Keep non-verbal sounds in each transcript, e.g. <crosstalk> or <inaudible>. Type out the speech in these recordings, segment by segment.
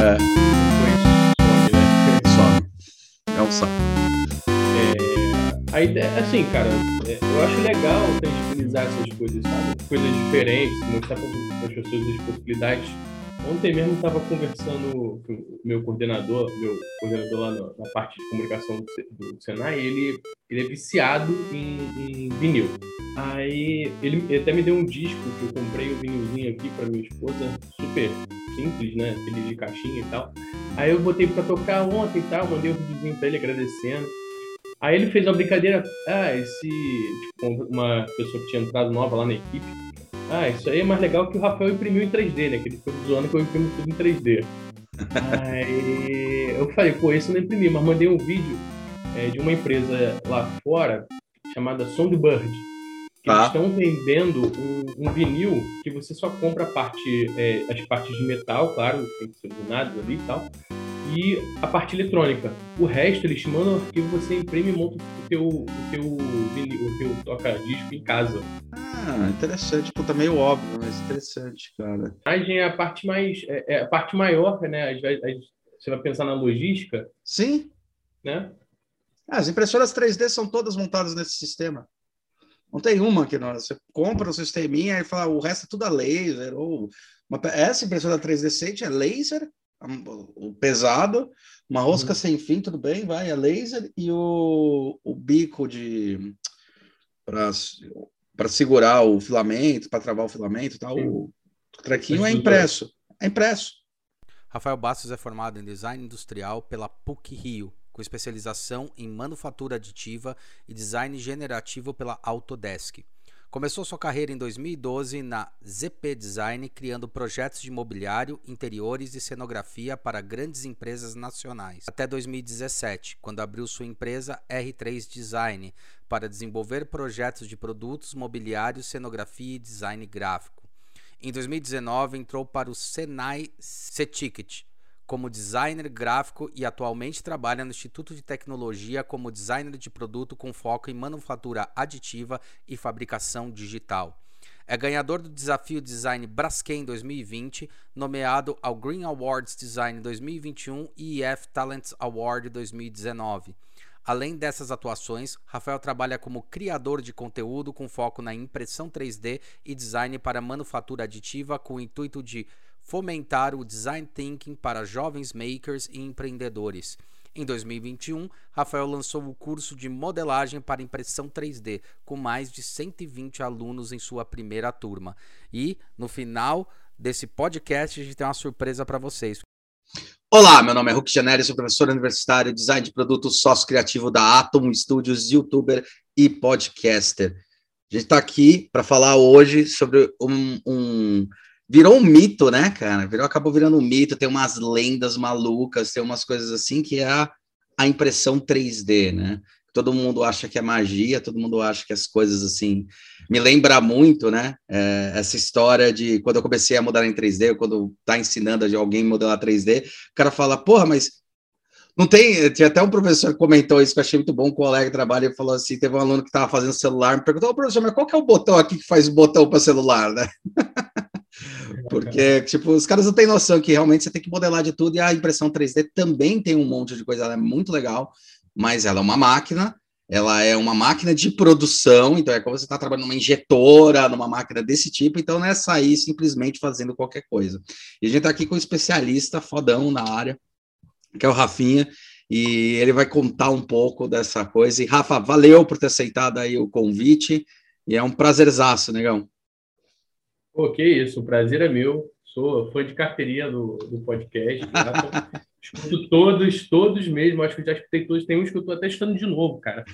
É, Depois né? É um saco. É, a ideia, assim, cara, é, eu acho legal tangibilizar essas coisas, sabe? Coisas diferentes, mostrar para as pessoas as possibilidades. Ontem mesmo estava conversando com o meu coordenador, meu coordenador lá na, na parte de comunicação do, Se- do Senai, ele, ele é viciado em, em vinil. Aí ele, ele até me deu um disco que eu comprei um vinilzinho aqui para minha esposa, super simples, né? Aquele de caixinha e tal. Aí eu botei pra tocar ontem e tal, mandei um videozinho pra ele agradecendo. Aí ele fez uma brincadeira, ah, esse. Tipo, uma pessoa que tinha entrado nova lá na equipe. Ah, isso aí é mais legal que o Rafael imprimiu em 3D, né? Que ele ficou zoando que eu imprimo tudo em 3D. Aí eu falei, pô, esse eu não imprimi, mas mandei um vídeo é, de uma empresa lá fora chamada Songbird. Que Tá. eles estão vendendo um, um vinil que você só compra a parte, é, as partes de metal, claro, tem que ser usados ali e tal, e a parte eletrônica. O resto eles te mandam um arquivo, você imprime e monta o teu, o teu o teu toca-disco em casa. Ah, interessante. Puta, meio óbvio, mas interessante, cara. A é a parte mais, é, é a parte maior, né? Às vezes, você vai pensar na logística, Sim, né? Ah, as impressoras 3D são todas montadas nesse sistema. Não tem uma que não. Você compra o sisteminha e fala, o resto é tudo a laser. Ou uma essa impressora 3D Sage é laser, a- o pesado, uma rosca Uhum. sem fim, tudo bem, vai, é laser, e o, o bico de para segurar o filamento, para travar o filamento, tá? Sim. o trequinho é impresso. É impresso. Rafael Bastos é formado em Design Industrial pela PUC Rio, com especialização em manufatura aditiva e design generativo pela Autodesk. Começou sua carreira em 2012 na ZP Design, criando projetos de mobiliário, interiores e cenografia para grandes empresas nacionais. Até 2017, quando abriu sua empresa R3 Design para desenvolver projetos de produtos, mobiliário, cenografia e design gráfico. Em 2019, entrou para o Senai C-Ticket como designer gráfico e atualmente trabalha no Instituto de Tecnologia como designer de produto com foco em manufatura aditiva e fabricação digital. É ganhador do desafio Design Braskem 2020, nomeado ao Green Awards Design 2021 e EF Talents Award 2019. Além dessas atuações, Rafael trabalha como criador de conteúdo com foco na impressão 3D e design para manufatura aditiva com o intuito de fomentar o design thinking para jovens makers e empreendedores. Em 2021, Rafael lançou o curso de modelagem para impressão 3D, com mais de 120 alunos em sua primeira turma. E, no final desse podcast, a gente tem uma surpresa para vocês. Olá, meu nome é Hulk Janelli, sou professor universitário, design de produtos, sócio criativo da Atom Studios, youtuber e podcaster. A gente está aqui para falar hoje sobre um, um, Virou um mito, né, cara? Virou, acabou virando um mito, tem umas lendas malucas, tem umas coisas assim que é a, a impressão 3D, né? Todo mundo acha que é magia, todo mundo acha que as coisas assim. Me lembra muito, né? É, essa história de quando eu comecei a modelar em 3D, quando tá ensinando de alguém modelar 3D, o cara fala, porra, mas não tem. Tinha até um professor que comentou isso que eu achei muito bom, um colega de trabalho, e falou assim: teve um aluno que estava fazendo celular, me perguntou, professor, mas qual que é o botão aqui que faz o botão para celular, né? <laughs> Porque, tipo, os caras não têm noção que realmente você tem que modelar de tudo, e a impressão 3D também tem um monte de coisa, ela é muito legal, mas ela é uma máquina, ela é uma máquina de produção, então é como você está trabalhando numa injetora, numa máquina desse tipo, então não é sair simplesmente fazendo qualquer coisa. E a gente está aqui com um especialista fodão na área, que é o Rafinha, e ele vai contar um pouco dessa coisa. E, Rafa, valeu por ter aceitado aí o convite, e é um prazerzaço, negão. Que isso, o prazer é meu. Sou fã de carteirinha do, do podcast. Tá? <laughs> escuto todos, todos mesmo. Acho que já escutei todos. Tem uns que eu estou até escutando de novo, cara.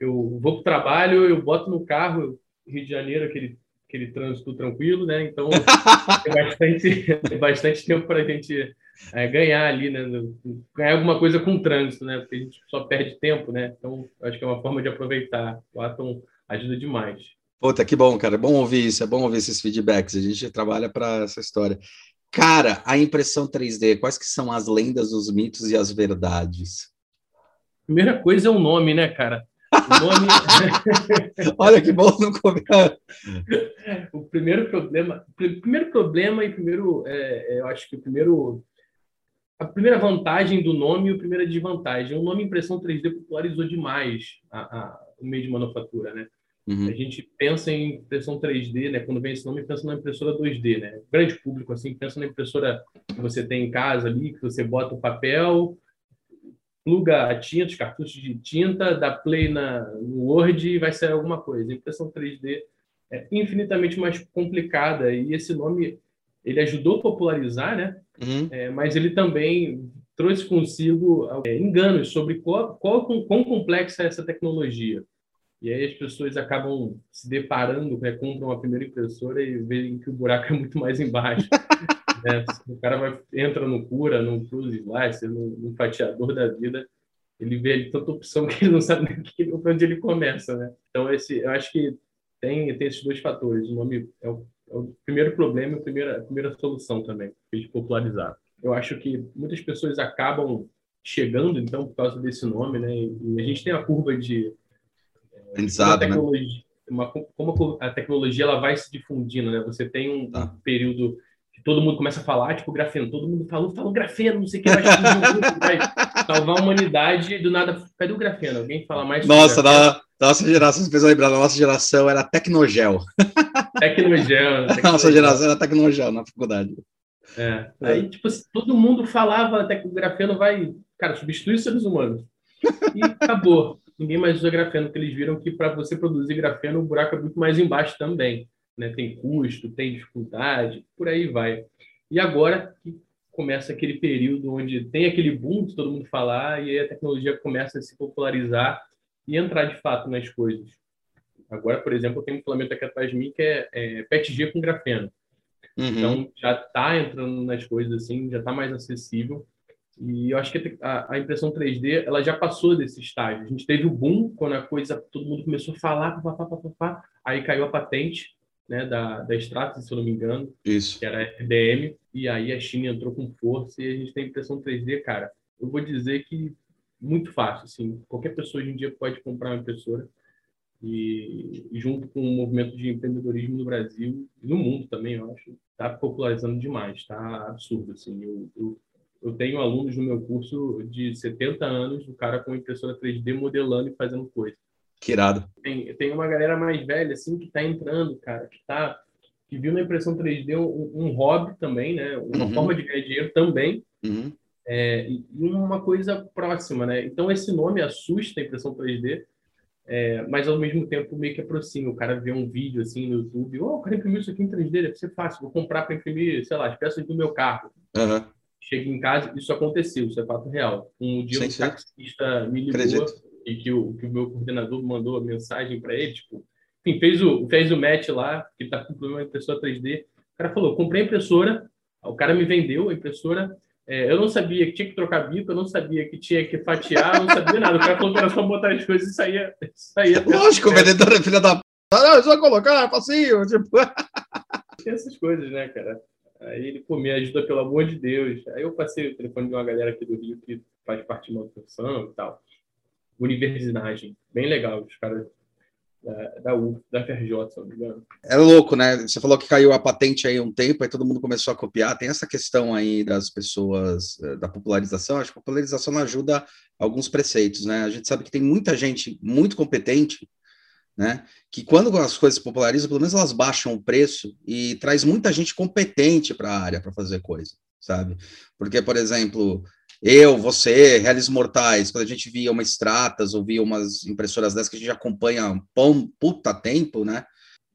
Eu vou para o trabalho, eu boto no carro, Rio de Janeiro, aquele, aquele trânsito tranquilo, né? Então, tem bastante, tem <laughs> bastante tempo para a gente é, ganhar ali, né? Ganhar alguma coisa com o trânsito, né? Porque a gente só perde tempo, né? Então, acho que é uma forma de aproveitar. O Atom ajuda demais. Puta, que bom, cara. É bom ouvir isso, é bom ouvir esses feedbacks. A gente trabalha para essa história. Cara, a impressão 3D, quais que são as lendas, os mitos e as verdades? Primeira coisa é o nome, né, cara? Nome... <laughs> Olha que bom não comer. o primeiro problema, primeiro problema e primeiro, é, é, eu acho que o primeiro a primeira vantagem do nome e a primeira desvantagem. O nome impressão 3D popularizou demais a, a, o meio de manufatura, né? Uhum. A gente pensa em impressão 3D, né? Quando vem esse nome, pensa na impressora 2D, né? O grande público, assim, pensa na impressora que você tem em casa ali, que você bota o papel, pluga a tinta, os cartuchos de tinta, dá play na, no Word e vai sair alguma coisa. A impressão 3D é infinitamente mais complicada e esse nome ele ajudou a popularizar, né? Uhum. É, mas ele também trouxe consigo é, enganos sobre qual, qual, quão complexa é essa tecnologia. E aí as pessoas acabam se deparando, né, compram a primeira impressora e veem que o buraco é muito mais embaixo. <laughs> né? O cara vai, entra no Cura, no Cruise Slicer, no, no fatiador da vida, ele vê ali tanta opção que ele não sabe nem que, onde ele começa. Né? Então, esse, eu acho que tem, tem esses dois fatores. O nome é o, é o primeiro problema e a primeira, a primeira solução também, de popularizar. Eu acho que muitas pessoas acabam chegando, então, por causa desse nome, né? E a gente tem a curva de aprendizado, né? Uma, como a tecnologia ela vai se difundindo, né? Você tem um, tá. um, período que todo mundo começa a falar, tipo grafeno, todo mundo falou, falou grafeno, não sei o que, vai, <laughs> vai salvar a humanidade do nada, cadê o grafeno? Alguém fala mais Nossa, da nossa geração, você fez lembrar, da nossa geração era Tecnogel. <laughs> Tecnogel. <laughs> Tecnogel. Nossa geração era Tecnogel na faculdade. É. Aí, tipo, todo mundo falava até que o grafeno vai, cara, substituir os seres humanos. E acabou ninguém mais usa grafeno, porque eles viram que para você produzir grafeno, o buraco é muito mais embaixo também. Né? Tem custo, tem dificuldade, por aí vai. E agora que começa aquele período onde tem aquele boom de todo mundo falar e a tecnologia começa a se popularizar e entrar de fato nas coisas. Agora, por exemplo, eu tenho um filamento aqui atrás de mim que é, é PETG com grafeno. Uhum. Então, já está entrando nas coisas assim, já está mais acessível. E eu acho que a, a, impressão 3D ela já passou desse estágio. A gente teve o boom quando a coisa todo mundo começou a falar, pá, pá, pá, pá, aí caiu a patente né, da, da Stratus, se eu não me engano, Isso. que era FDM, e aí a China entrou com força e a gente tem impressão 3D, cara. Eu vou dizer que muito fácil, assim, qualquer pessoa hoje em dia pode comprar uma impressora e, e junto com o movimento de empreendedorismo no Brasil e no mundo também, eu acho, está popularizando demais, está absurdo, assim. Eu, eu eu tenho alunos no meu curso de 70 anos, o cara com impressora 3D modelando e fazendo coisa. Que irado. Tem, tem uma galera mais velha, assim, que está entrando, cara, que tá que viu na impressão 3D um, um hobby também, né? Uma uhum. forma de ganhar dinheiro também. Uhum. É, e uma coisa próxima, né? Então, esse nome assusta a impressão 3D, é, mas ao mesmo tempo meio que aproxima. O cara vê um vídeo assim no YouTube, oh, o cara imprimiu isso aqui em 3D, deve ser fácil, vou comprar para imprimir, sei lá, as peças do meu carro. Uhum chega em casa, isso aconteceu, isso é fato real. Um dia sim, um taxista me ligou Acredito. e que o, que o meu coordenador mandou a mensagem para ele, tipo, enfim, fez o, fez o match lá, que está com problema de impressora 3D. O cara falou, comprei a impressora, o cara me vendeu a impressora, é, eu não sabia que tinha que trocar bico, eu não sabia que tinha que fatiar, eu não sabia nada. O cara falou que era só botar as coisas e saía. saía Lógico, o vendedor é filha da p. Não, só colocar, facinho, tipo. Essas coisas, né, cara? Aí ele, pô, me ajuda, pelo amor de Deus. Aí eu passei o telefone de uma galera aqui do Rio que faz parte de uma função e tal. Universidade, bem legal, os caras da, da UF, da FRJ, se não me engano. É louco, né? Você falou que caiu a patente aí um tempo, aí todo mundo começou a copiar. Tem essa questão aí das pessoas, eh, da popularização. Acho que a popularização ajuda alguns preceitos, né? A gente sabe que tem muita gente muito competente né? Que quando as coisas se popularizam, pelo menos elas baixam o preço e traz muita gente competente para a área para fazer coisa, sabe? Porque, por exemplo, eu, você, Reales Mortais, quando a gente via umas Stratas ou via umas impressoras dessas que a gente acompanha um puta tempo, né?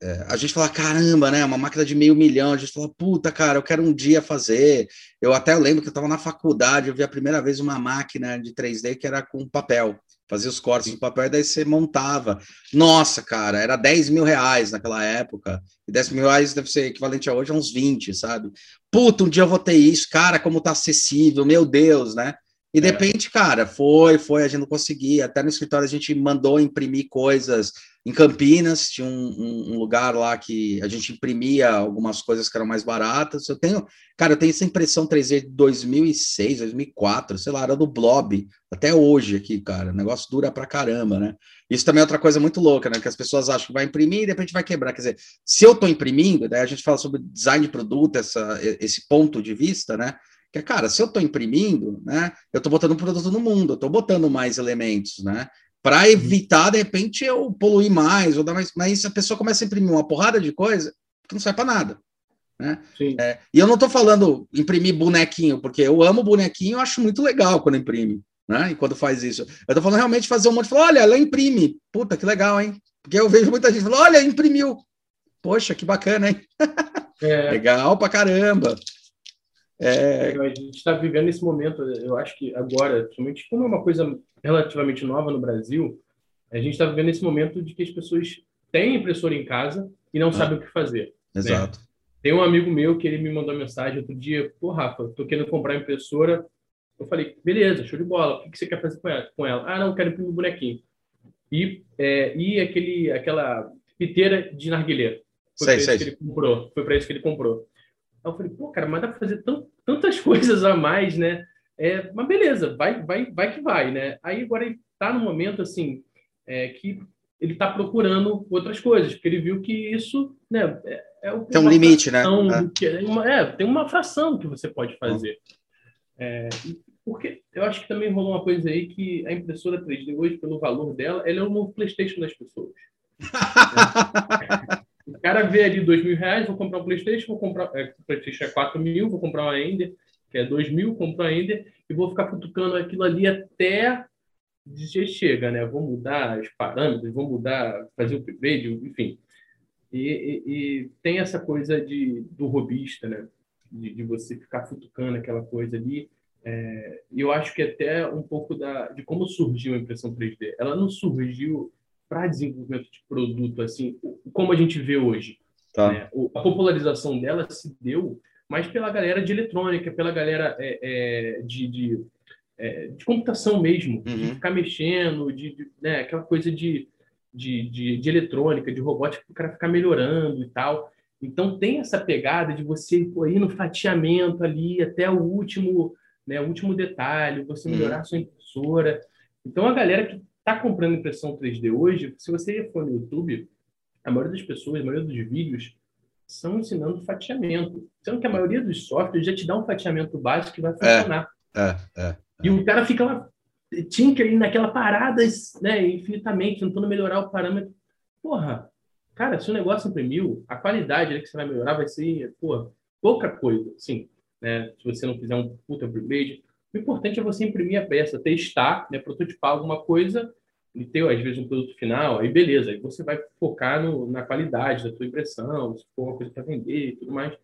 É, a gente fala, caramba, né? Uma máquina de meio milhão. A gente fala, puta, cara, eu quero um dia fazer. Eu até lembro que eu estava na faculdade, eu vi a primeira vez uma máquina de 3D que era com papel fazia os cortes no papel e daí você montava. Nossa, cara, era 10 mil reais naquela época. E 10 mil reais deve ser equivalente a hoje a uns 20, sabe? Puta, um dia eu vou ter isso, cara, como tá acessível, meu Deus, né? E de repente, cara, foi, foi, a gente não conseguia. Até no escritório a gente mandou imprimir coisas. Em Campinas, tinha um, um, um, lugar lá que a gente imprimia algumas coisas que eram mais baratas. Eu tenho, cara, eu tenho essa impressão 3D de 2006, 2004, sei lá, era do Blob, até hoje aqui, cara. O negócio dura pra caramba, né? Isso também é outra coisa muito louca, né? Que as pessoas acham que vai imprimir e de repente vai quebrar. Quer dizer, se eu tô imprimindo, daí a gente fala sobre design de produto, essa, esse ponto de vista, né? Que cara, se eu estou imprimindo, né, eu estou botando um produto no mundo, eu estou botando mais elementos, né? Para evitar, de repente, eu poluir mais, ou dar mais. Mas a pessoa começa a imprimir uma porrada de coisa que não serve para nada. Né? É, e eu não estou falando imprimir bonequinho, porque eu amo bonequinho, eu acho muito legal quando imprime, né? E quando faz isso. Eu estou falando realmente fazer um monte de falar, olha, ela imprime. Puta, que legal, hein? Porque eu vejo muita gente falando, olha, imprimiu. Poxa, que bacana, hein? É. <laughs> legal pra caramba. É... A gente está vivendo esse momento, eu acho que agora, principalmente como é uma coisa relativamente nova no Brasil, a gente está vivendo esse momento de que as pessoas têm impressora em casa e não ah, sabem o que fazer. Né? Exato. Né? Tem um amigo meu que ele me mandou mensagem outro dia, pô, Rafa, tô querendo comprar impressora. Eu falei, beleza, show de bola. O que você quer fazer com ela? Ah, não, quero imprimir um bonequinho. E, é, e aquele, aquela piteira de narguilé. Foi para isso que ele comprou. Foi para isso que ele comprou. Aí eu falei, pô, cara, mas dá para fazer tão, tantas <laughs> coisas a mais, né? É, mas beleza, vai, vai, vai que vai, né? Aí agora ele está no momento assim é, que ele está procurando outras coisas, porque ele viu que isso, né? É, é tem um limite, né? Que é, uma, é, tem uma fração que você pode fazer. É, porque eu acho que também rolou uma coisa aí que a impressora 3D hoje, pelo valor dela, ela é o novo PlayStation das pessoas. <laughs> O cara vê ali dois mil reais, vou comprar um PlayStation, vou comprar. É, o PlayStation é 4 mil, vou comprar uma Ender, que é 2 mil, compro a Ender, e vou ficar cutucando aquilo ali até dizer chega, né? Vou mudar os parâmetros, vou mudar, fazer o upgrade, enfim. E, e, e, tem essa coisa de, do robista, né? De, de você ficar futucando aquela coisa ali. É, eu acho que até um pouco da, de como surgiu a impressão 3D. Ela não surgiu para desenvolvimento de produto, assim, como a gente vê hoje. Tá. Né? A popularização dela se deu mais pela galera de eletrônica, pela galera é, é, de, de, é, de, computação mesmo, uhum. de ficar mexendo, de, de né, aquela coisa de, de, de, de eletrônica, de robótica, o cara ficar melhorando e tal. Então tem essa pegada de você pô, ir no fatiamento ali até o último, né, o último detalhe, você melhorar uhum. a sua impressora. Então a galera que está comprando impressão 3D hoje, se você for no YouTube, a maioria das pessoas, a maioria dos vídeos são ensinando fatiamento. Sendo que a maioria dos softwares já te dá um fatiamento básico que vai funcionar. É, é, é, e o cara fica lá, tinker naquela parada, né, infinitamente, tentando melhorar o parâmetro. Porra, cara, se o negócio imprimiu, a qualidade que você vai melhorar vai ser, porra, pouca coisa, sim. Né? Se você não fizer um puta upgrade, o importante é você imprimir a peça, testar, né, prototipar alguma coisa e ter, às vezes, um produto final, aí beleza, aí você vai focar no, na qualidade da sua impressão, se for uma coisa para vender e tudo mais.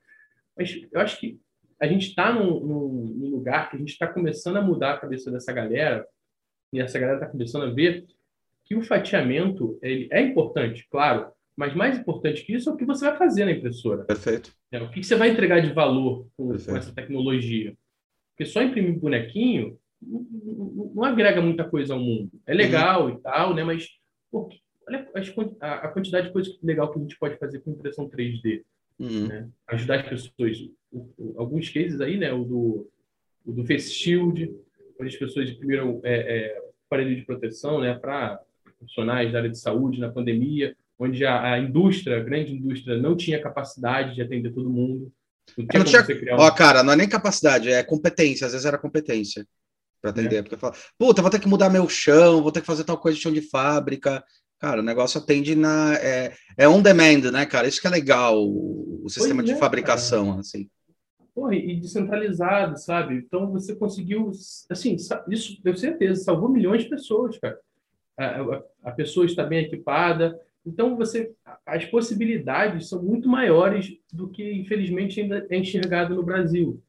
Mas eu acho que a gente está num, num, num, lugar que a gente está começando a mudar a cabeça dessa galera, e essa galera está começando a ver que o fatiamento ele é importante, claro, mas mais importante que isso é o que você vai fazer na impressora. Perfeito. É, o que você vai entregar de valor com, com essa tecnologia. Porque só imprimir bonequinho não, não, agrega muita coisa ao mundo. É uhum. legal uhum. e tal, né? Mas pô, olha a, a, quantidade de coisas legal que a gente pode fazer com impressão 3D. Uhum. Né? Ajudar as pessoas. O, o, alguns cases aí, né? O do, o do Face Shield, onde as pessoas imprimiram é, é, aparelho de proteção né? para profissionais da área de saúde na pandemia, onde a, a indústria, a grande indústria, não tinha capacidade de atender todo mundo. Não tinha, não Ó, cara, não é nem capacidade, é competência. Às vezes era competência para atender. É. Porque fala, puta, vou ter que mudar meu chão, vou ter que fazer tal coisa de chão de fábrica. Cara, o negócio atende na. É, é on demand, né, cara? Isso que é legal, o, o sistema pois de é, fabricação, cara. assim. Porra, e descentralizado, sabe? Então você conseguiu, assim, isso, tenho certeza, salvou milhões de pessoas, cara. A, a, a pessoa está bem equipada, então, você, as possibilidades são muito maiores do que, infelizmente, ainda é enxergado no Brasil.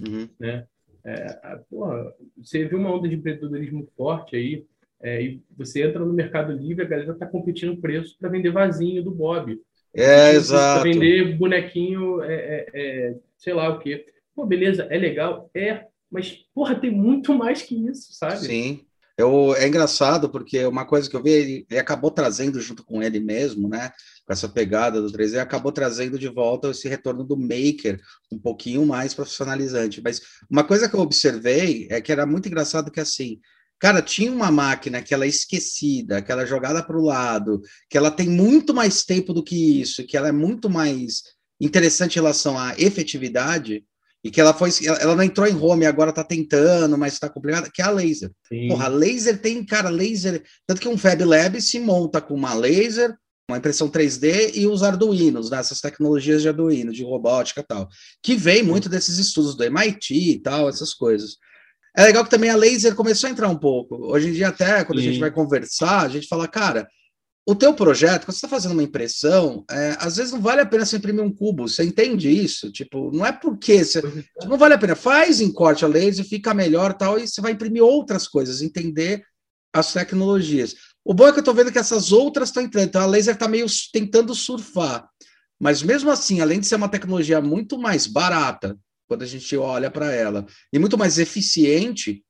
Uhum. Né? É, porra, você viu uma onda de empreendedorismo forte aí, é, e você entra no Mercado Livre, a galera está competindo preço para vender vasinho do Bob. É, exato. Para vender bonequinho, é, é, é, sei lá o quê. Pô, beleza, é legal? É, Mas, porra, tem muito mais que isso, sabe? Sim. Eu, é engraçado porque uma coisa que eu vi, ele, ele, acabou trazendo junto com ele mesmo, né? Com essa pegada do 3D, acabou trazendo de volta esse retorno do maker um pouquinho mais profissionalizante. Mas uma coisa que eu observei é que era muito engraçado que assim, cara, tinha uma máquina que ela é esquecida, que ela é jogada para o lado, que ela tem muito mais tempo do que isso, que ela é muito mais interessante em relação à efetividade e que ela foi, ela não entrou em home, agora tá tentando, mas tá complicado, que é a laser. Sim. Porra, laser tem, cara, laser, tanto que um Fab Lab se monta com uma laser, uma impressão 3D e os Arduinos, né, essas tecnologias de Arduino, de robótica e tal, que vem muito desses estudos do MIT e tal, essas coisas. É legal que também a laser começou a entrar um pouco. Hoje em dia, até quando Sim. a gente vai conversar, a gente fala, cara, o teu projeto, quando você está fazendo uma impressão, é, às vezes não vale a pena você imprimir um cubo, você entende isso? Tipo, não é porque você, tipo, não vale a pena, faz em corte a laser, fica melhor tal, e você vai imprimir outras coisas, entender as tecnologias. O bom é que eu estou vendo que essas outras estão entrando, então a laser está meio tentando surfar, mas mesmo assim, além de ser uma tecnologia muito mais barata, quando a gente olha para ela, e muito mais eficiente,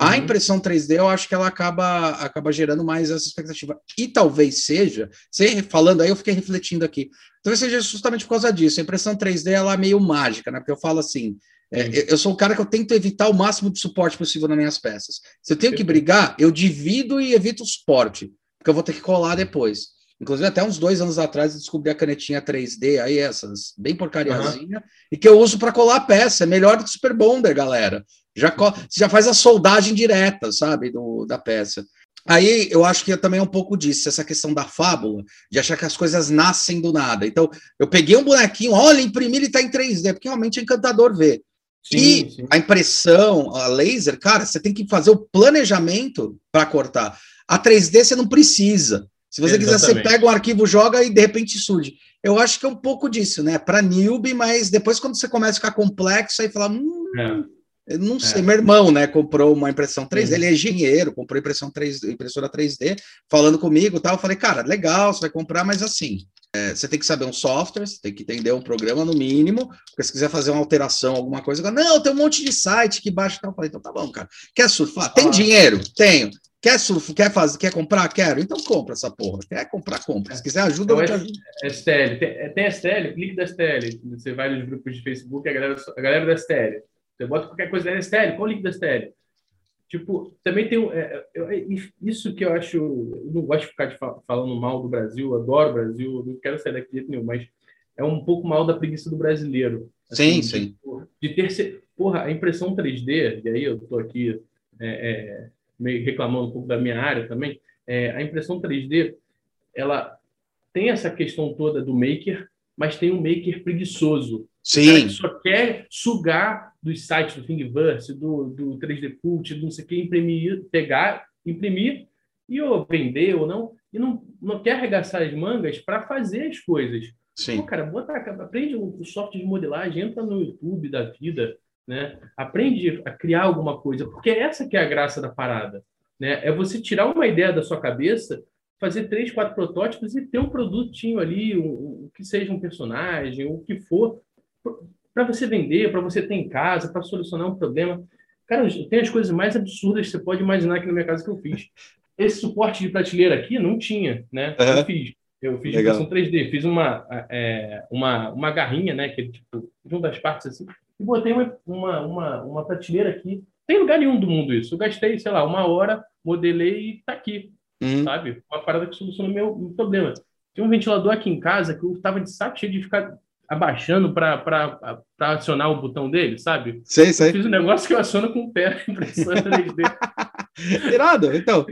a uhum. impressão 3D, eu acho que ela acaba, acaba gerando mais essa expectativa. E talvez seja, você falando aí, eu fiquei refletindo aqui, talvez seja justamente por causa disso. A impressão 3D ela é meio mágica, né? Porque eu falo assim, é, eu sou o cara que eu tento evitar o máximo de suporte possível nas minhas peças. Se eu tenho que brigar, eu divido e evito o suporte, porque eu vou ter que colar depois. Inclusive, até uns dois anos atrás, eu descobri a canetinha 3D, aí essas, bem porcariazinha, uhum. e que eu uso para colar a peça. É melhor do que Super Bonder, galera. Já, já faz a soldagem direta, sabe, do, da peça. Aí eu acho que é também um pouco disso, essa questão da fábula, de achar que as coisas nascem do nada. Então, eu peguei um bonequinho, olha, imprimi, ele está em 3D, porque realmente é encantador ver. Sim, e sim. a impressão, a laser, cara, você tem que fazer o planejamento para cortar. A 3D você não precisa. Se você Exatamente. quiser, você pega um arquivo, joga e de repente surge. Eu acho que é um pouco disso, né? Para newbie, mas depois quando você começa a ficar complexo, aí fala, hum, é. Eu não sei. É. Meu irmão, né, comprou uma impressão 3D, uhum. ele é engenheiro, comprou impressão 3D, impressora 3D, falando comigo, tal. Eu falei, cara, legal, você vai comprar, mas assim, é, você tem que saber um software, você tem que entender um programa no mínimo, porque se quiser fazer uma alteração, alguma coisa, não, tem um monte de site que baixa, tal. Eu falei, então tá bom, cara. Quer surfar? Tem ah. dinheiro? Tenho. Quer surf, quer fazer, quer comprar? Quero. Então compra essa porra. Quer comprar, compra. Se quiser ajuda, então, eu te ajudo. STL. Tem, tem STL, clique da STL. Você vai nos grupos de Facebook, a galera, a galera da STL. Você bota qualquer coisa da STL, qual o link da STL? Tipo, também tem é, é, isso que eu acho. Eu não gosto de ficar de falando mal do Brasil, adoro o Brasil, não quero sair daqui de jeito nenhum, mas é um pouco mal da preguiça do brasileiro. Assim, sim, sim. De, de ter. Porra, a impressão 3D, e aí eu tô aqui. É, é meio reclamando um pouco da minha área também, é, a impressão 3D, ela tem essa questão toda do maker, mas tem um maker preguiçoso. Sim. que só quer sugar dos sites do Thingiverse, do, do 3D Cult, do não sei o que, imprimir, pegar, imprimir e ou vender ou não, e não, não quer arregaçar as mangas para fazer as coisas. Sim. Pô, cara, bota, aprende o software de modelagem, entra no YouTube da vida, né? Aprende a criar alguma coisa, porque essa que é a graça da parada, né? É você tirar uma ideia da sua cabeça, fazer três, quatro protótipos e ter um produtinho ali, um, um que seja um personagem, o que for, para você vender, para você ter em casa, para solucionar um problema. Cara, tem as coisas mais absurdas que você pode imaginar aqui na minha casa que eu fiz. Esse suporte de prateleira aqui não tinha, né? Uhum. Eu fiz. Eu fiz Legal. impressão 3D, fiz uma, é, uma, uma garrinha, né? Que tipo, junto das partes assim, e botei uma, uma, uma, uma prateleira aqui. Tem lugar nenhum do mundo isso. Eu gastei, sei lá, uma hora, modelei e tá aqui. Uhum. Sabe? Uma parada que soluciona o meu, meu problema. Tem um ventilador aqui em casa que eu tava de saco cheio de ficar abaixando para acionar o botão dele, sabe? Sei, sei. Eu fiz um negócio que eu aciono com o pé, <laughs> impressora 3D. <laughs> Irado, então,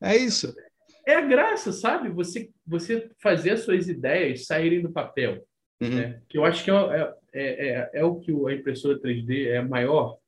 é isso. É a graça, sabe? Você, você fazer as suas ideias saírem do papel. Uhum. Né? Que eu acho que é, é, é, é, é o que a impressora 3D é maior,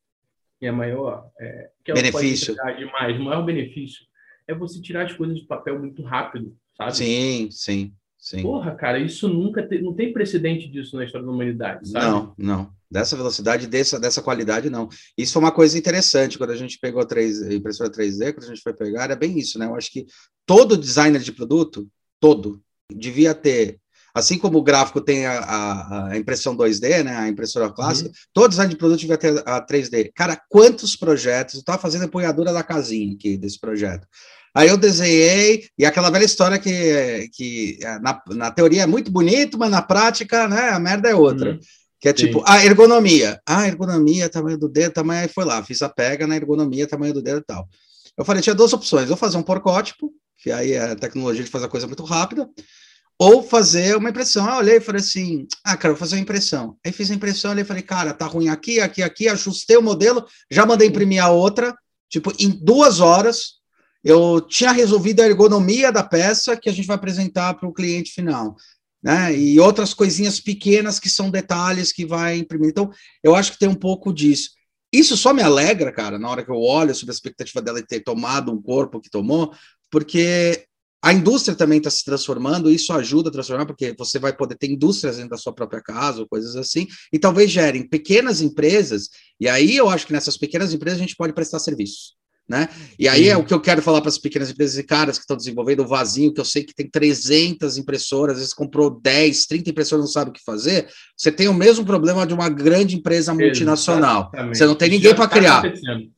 é maior, é, que benefício. demais, o maior benefício é você tirar as coisas de papel muito rápido, sabe? Sim, sim, sim. Porra, cara, isso nunca te, não tem precedente disso na história da humanidade, sabe? Não, não. Dessa velocidade, dessa, dessa qualidade, não. Isso foi uma coisa interessante quando a gente pegou a 3, a impressora 3D, quando a gente foi pegar, era bem isso, né? Eu acho que todo designer de produto, todo, devia ter Assim como o gráfico tem a, a, a impressão 2D, né, a impressora clássica, uhum. todo design de produto devia ter a 3D. Cara, quantos projetos? Eu estava fazendo a empunhadura da casinha aqui desse projeto. Aí eu desenhei, e aquela velha história que, que é, na, na teoria é muito bonito, mas na prática, né, a merda é outra. Uhum. Que é Sim. tipo, a ergonomia. Ah, ergonomia, tamanho do dedo, tamanho. Aí foi lá, fiz a pega na ergonomia, tamanho do dedo e tal. Eu falei, tinha duas opções: ou fazer um porcótipo, que aí é a tecnologia de fazer a coisa muito rápida, ou fazer uma impressão. Eu olhei e falei assim: ah, cara, vou fazer uma impressão. Aí fiz a impressão, olhei e falei, cara, tá ruim aqui, aqui, aqui, ajustei o modelo, já mandei imprimir a outra, tipo, em duas horas. Eu tinha resolvido a ergonomia da peça que a gente vai apresentar para o cliente final né? E outras coisinhas pequenas que são detalhes que vai imprimir. Então, eu acho que tem um pouco disso. Isso só me alegra, cara, na hora que eu olho sobre a expectativa dela de ter tomado um corpo que tomou, porque a indústria também está se transformando, isso ajuda a transformar, porque você vai poder ter indústrias dentro da sua própria casa, ou coisas assim, e talvez gerem pequenas empresas, e aí eu acho que nessas pequenas empresas a gente pode prestar serviços né? E aí Sim. é o que eu quero falar para as pequenas empresas e caras que estão desenvolvendo o vazio, que eu sei que tem 300 impressoras, às vezes comprou 10, 30 impressoras, não sabe o que fazer. Você tem o mesmo problema de uma grande empresa multinacional. Exatamente. Você não tem ninguém para tá criar.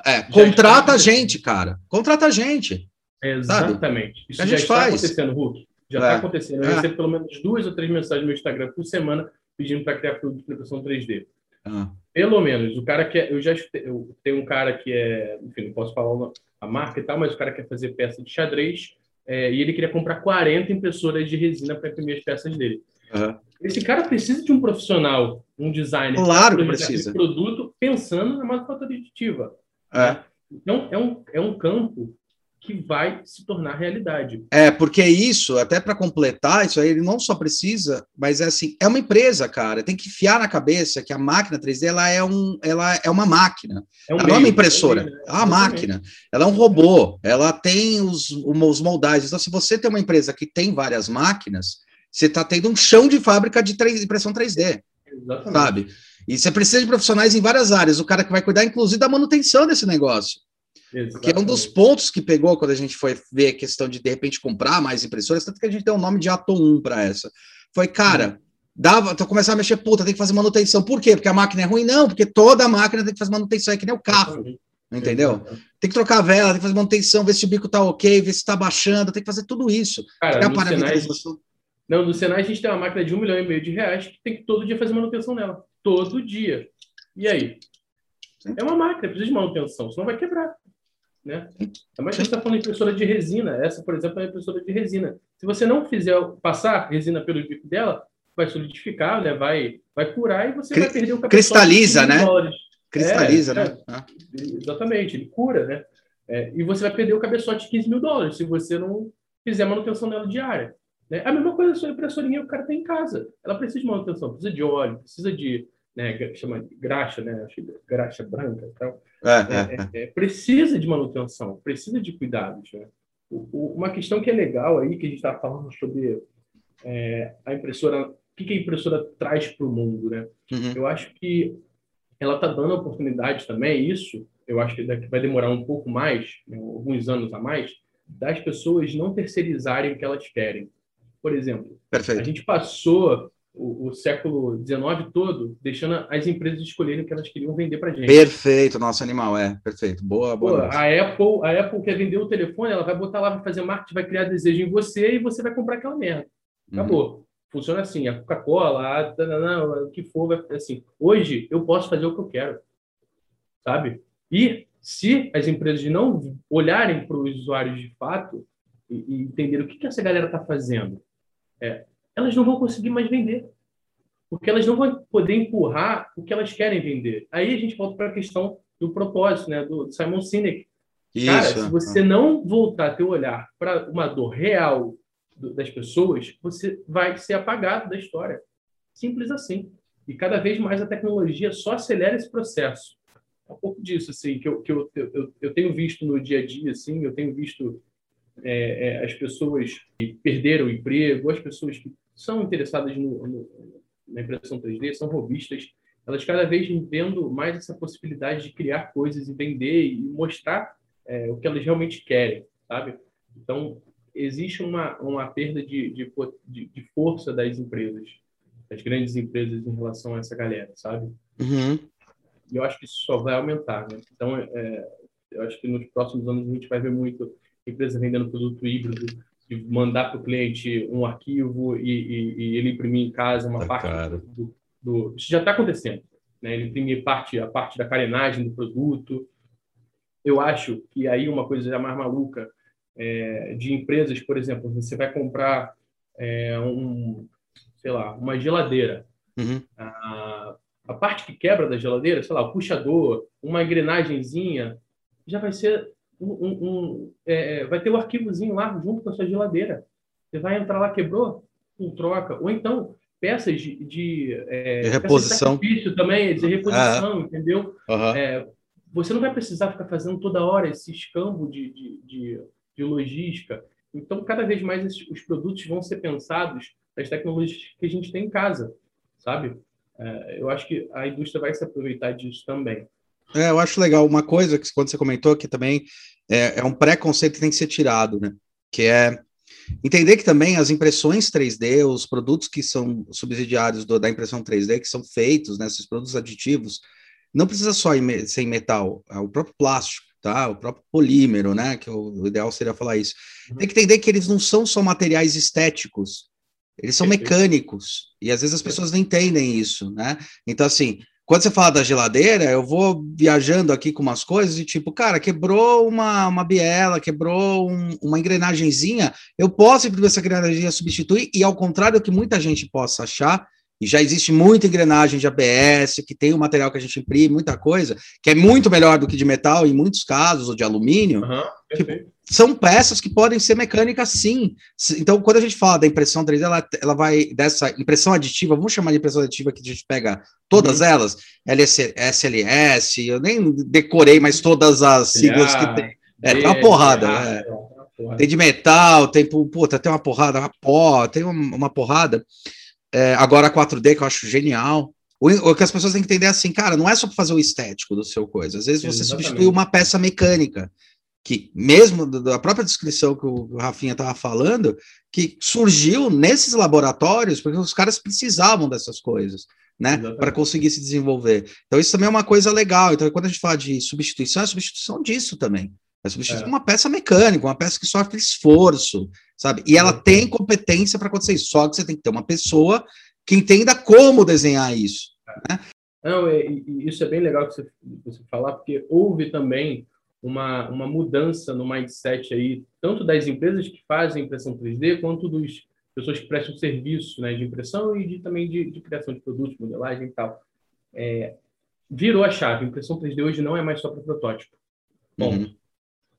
É, contrata a gente, cara. Contrata a gente. Exatamente. Isso a já está faz. acontecendo, Hulk. Já está é. acontecendo. Eu é. recebo pelo menos duas ou três mensagens no meu Instagram por semana pedindo para criar produto de impressão 3D. Ah. Pelo menos. O cara que é, eu já eu tenho um cara que é, enfim, não posso falar a marca e tal, mas o cara quer fazer peça de xadrez é, e ele queria comprar 40 impressoras de resina para imprimir as peças dele. Uhum. Esse cara precisa de um profissional, um designer, claro que precisa. produto pensando na manufatura aditiva. É. Então é um, é um campo que vai se tornar realidade. É, porque isso, até para completar, isso aí ele não só precisa, mas é assim, é uma empresa, cara, tem que enfiar na cabeça que a máquina 3D ela é, um, ela é uma máquina. É um ela meio, não é uma impressora, é, um meio, né? é uma máquina. Ela é um robô, ela tem os, os moldagens. Então, se você tem uma empresa que tem várias máquinas, você está tendo um chão de fábrica de 3, impressão 3D. Exatamente. Sabe? E você precisa de profissionais em várias áreas. O cara que vai cuidar, inclusive, da manutenção desse negócio. Exatamente. Que é um dos pontos que pegou quando a gente foi ver a questão de de repente comprar mais impressoras, tanto que a gente deu o nome de Atom 1 para essa. Foi, cara, hum. dava, então começar a mexer, puta, tem que fazer manutenção. Por quê? Porque a máquina é ruim? Não, porque toda máquina tem que fazer manutenção, é que nem o carro. Entendeu? Tem que trocar a vela, tem que fazer manutenção, ver se o bico tá ok, ver se tá baixando, tem que fazer tudo isso. Cara, no Senai, não, no Senai a gente tem uma máquina de um milhão e meio de reais que tem que todo dia fazer manutenção nela. Todo dia. E aí? É uma máquina, precisa de manutenção, senão vai quebrar. Né? Mas a gente está falando de impressora de resina. Essa, por exemplo, é uma impressora de resina. Se você não fizer passar resina pelo bico dela, vai solidificar, né? vai, vai curar e você Cri vai perder o capital. Cristaliza, né? Dólares. Cristaliza, é, né? É, exatamente, ele cura, né? É, e você vai perder o cabeçote de 15 mil dólares se você não fizer manutenção dela diária. Né? A mesma coisa a sua impressorinha que o cara tem em casa. Ela precisa de manutenção, precisa de óleo, precisa de né, chama graxa, né, graxa branca então, é, é, é, precisa de manutenção, precisa de cuidados. Né? O, o, uma questão que é legal aí, que a gente está falando sobre a impressora, o que, que a impressora traz para o mundo, né? Uhum. Eu acho que ela está dando oportunidade também, isso, eu acho que vai demorar um pouco mais, né, alguns anos a mais, das pessoas não terceirizarem o que elas querem. Por exemplo, Perfeito. a gente passou o, o, século XIX todo, deixando as empresas escolherem o que elas queriam vender para gente. Perfeito, nosso animal, é, perfeito. Boa, boa. Pô, a Apple, a Apple quer vender o telefone, ela vai botar lá, vai fazer marketing, vai criar desejo em você e você vai comprar aquela merda. Acabou. Uhum. Funciona assim, a Coca-Cola, o que for, vai assim. Hoje eu posso fazer o que eu quero, sabe? E se as empresas não olharem para os usuários de fato e, e entender o que, que essa galera está fazendo, é, elas não vão conseguir mais vender. Porque elas não vão poder empurrar o que elas querem vender. Aí a gente volta para a questão do propósito, né? do Simon Sinek. Isso. Cara, se você não voltar a ter olhar para uma dor real das pessoas, você vai ser apagado da história. Simples assim. E cada vez mais a tecnologia só acelera esse processo. É um pouco disso, assim, que eu, que eu, eu, eu tenho visto no dia a dia, assim, eu tenho visto é, é, as pessoas que perderam o emprego, as pessoas que são interessadas no, no, na impressão 3D, são robistas, elas cada vez vendo mais essa possibilidade de criar coisas e vender e mostrar é, o que elas realmente querem, sabe? Então, existe uma, uma perda de, de, de, força das empresas, das grandes empresas em relação a essa galera, sabe? Uhum. E eu acho que isso só vai aumentar, né? Então, é, eu acho que nos próximos anos a gente vai ver muito empresa vendendo produto híbrido, de mandar para o cliente um arquivo e, e, e, ele imprimir em casa uma tá parte do, do, Isso já está acontecendo. Né? Ele imprimir parte, a parte da carenagem do produto. Eu acho que aí uma coisa já mais maluca é, de empresas, por exemplo, você vai comprar é, um, sei lá, uma geladeira. Uhum. A, a parte que quebra da geladeira, sei lá, o puxador, uma engrenagemzinha, já vai ser um, um, é, é, vai ter o um arquivozinho lá junto com a sua geladeira. Você vai entrar lá, quebrou, um troca. Ou então, peças de, de, é, de reposição. De também, de reposição, entendeu? Uhum. É, você não vai precisar ficar fazendo toda hora esse escambo de, de, de, de logística. Então, cada vez mais esses, os produtos vão ser pensados das tecnologias que a gente tem em casa, sabe? É, eu acho que a indústria vai se aproveitar disso também. É, eu acho legal. Uma coisa que quando você comentou aqui também é, é um preconceito que tem que ser tirado, né? Que é entender que também as impressões 3D, os produtos que são subsidiários do, da impressão 3D, que são feitos, né, esses produtos aditivos, não precisa só em, ser em metal, é o próprio plástico, tá? O próprio polímero, né? Que o, o ideal seria falar isso. Uhum. Tem que entender que eles não são só materiais estéticos, eles são mecânicos. E às vezes as pessoas não entendem isso, né? Então, assim, quando você fala da geladeira, eu vou viajando aqui com umas coisas e tipo, cara, quebrou uma, uma biela, quebrou um, uma engrenagemzinha, eu posso imprimir essa engrenagem substituir, e ao contrário do que muita gente possa achar, e já existe muita engrenagem de ABS, que tem o material que a gente imprime, muita coisa, que é muito melhor do que de metal em muitos casos, ou de alumínio. Uhum, tipo, são peças que podem ser mecânicas sim. Então, quando a gente fala da impressão 3D, ela, ela vai dessa impressão aditiva, vamos chamar de impressão aditiva que a gente pega todas uhum. elas, LS, SLS, eu nem decorei, mas todas as siglas que tem. É, tem uma porrada. É. Tem de metal, tem, puta, tem uma porrada, uma pó, tem uma, uma porrada. É, agora a 4D, que eu acho genial. O, o, que as pessoas têm que entender é assim, cara, não é só para fazer o estético do seu coisa. Às vezes você Exatamente. substitui uma peça mecânica que mesmo da própria descrição que o Rafinha estava falando, que surgiu nesses laboratórios porque os caras precisavam dessas coisas, né, para conseguir se desenvolver. Então isso também é uma coisa legal. Então quando a gente fala de substituição, é substituição disso também. É substituir é. uma peça mecânica, uma peça que sofre esforço, sabe? E ela tem competência para acontecer isso. Só que você tem que ter uma pessoa que entenda como desenhar isso. Né? Não, é, isso é bem legal que você, você falar, porque houve também uma, uma mudança no mindset aí, tanto das empresas que fazem impressão 3D, quanto dos pessoas que prestam serviço né, de impressão e de, também de, de criação de produtos, modelagem e tal. É, virou a chave. Impressão 3D hoje não é mais só para protótipo. Bom, uhum.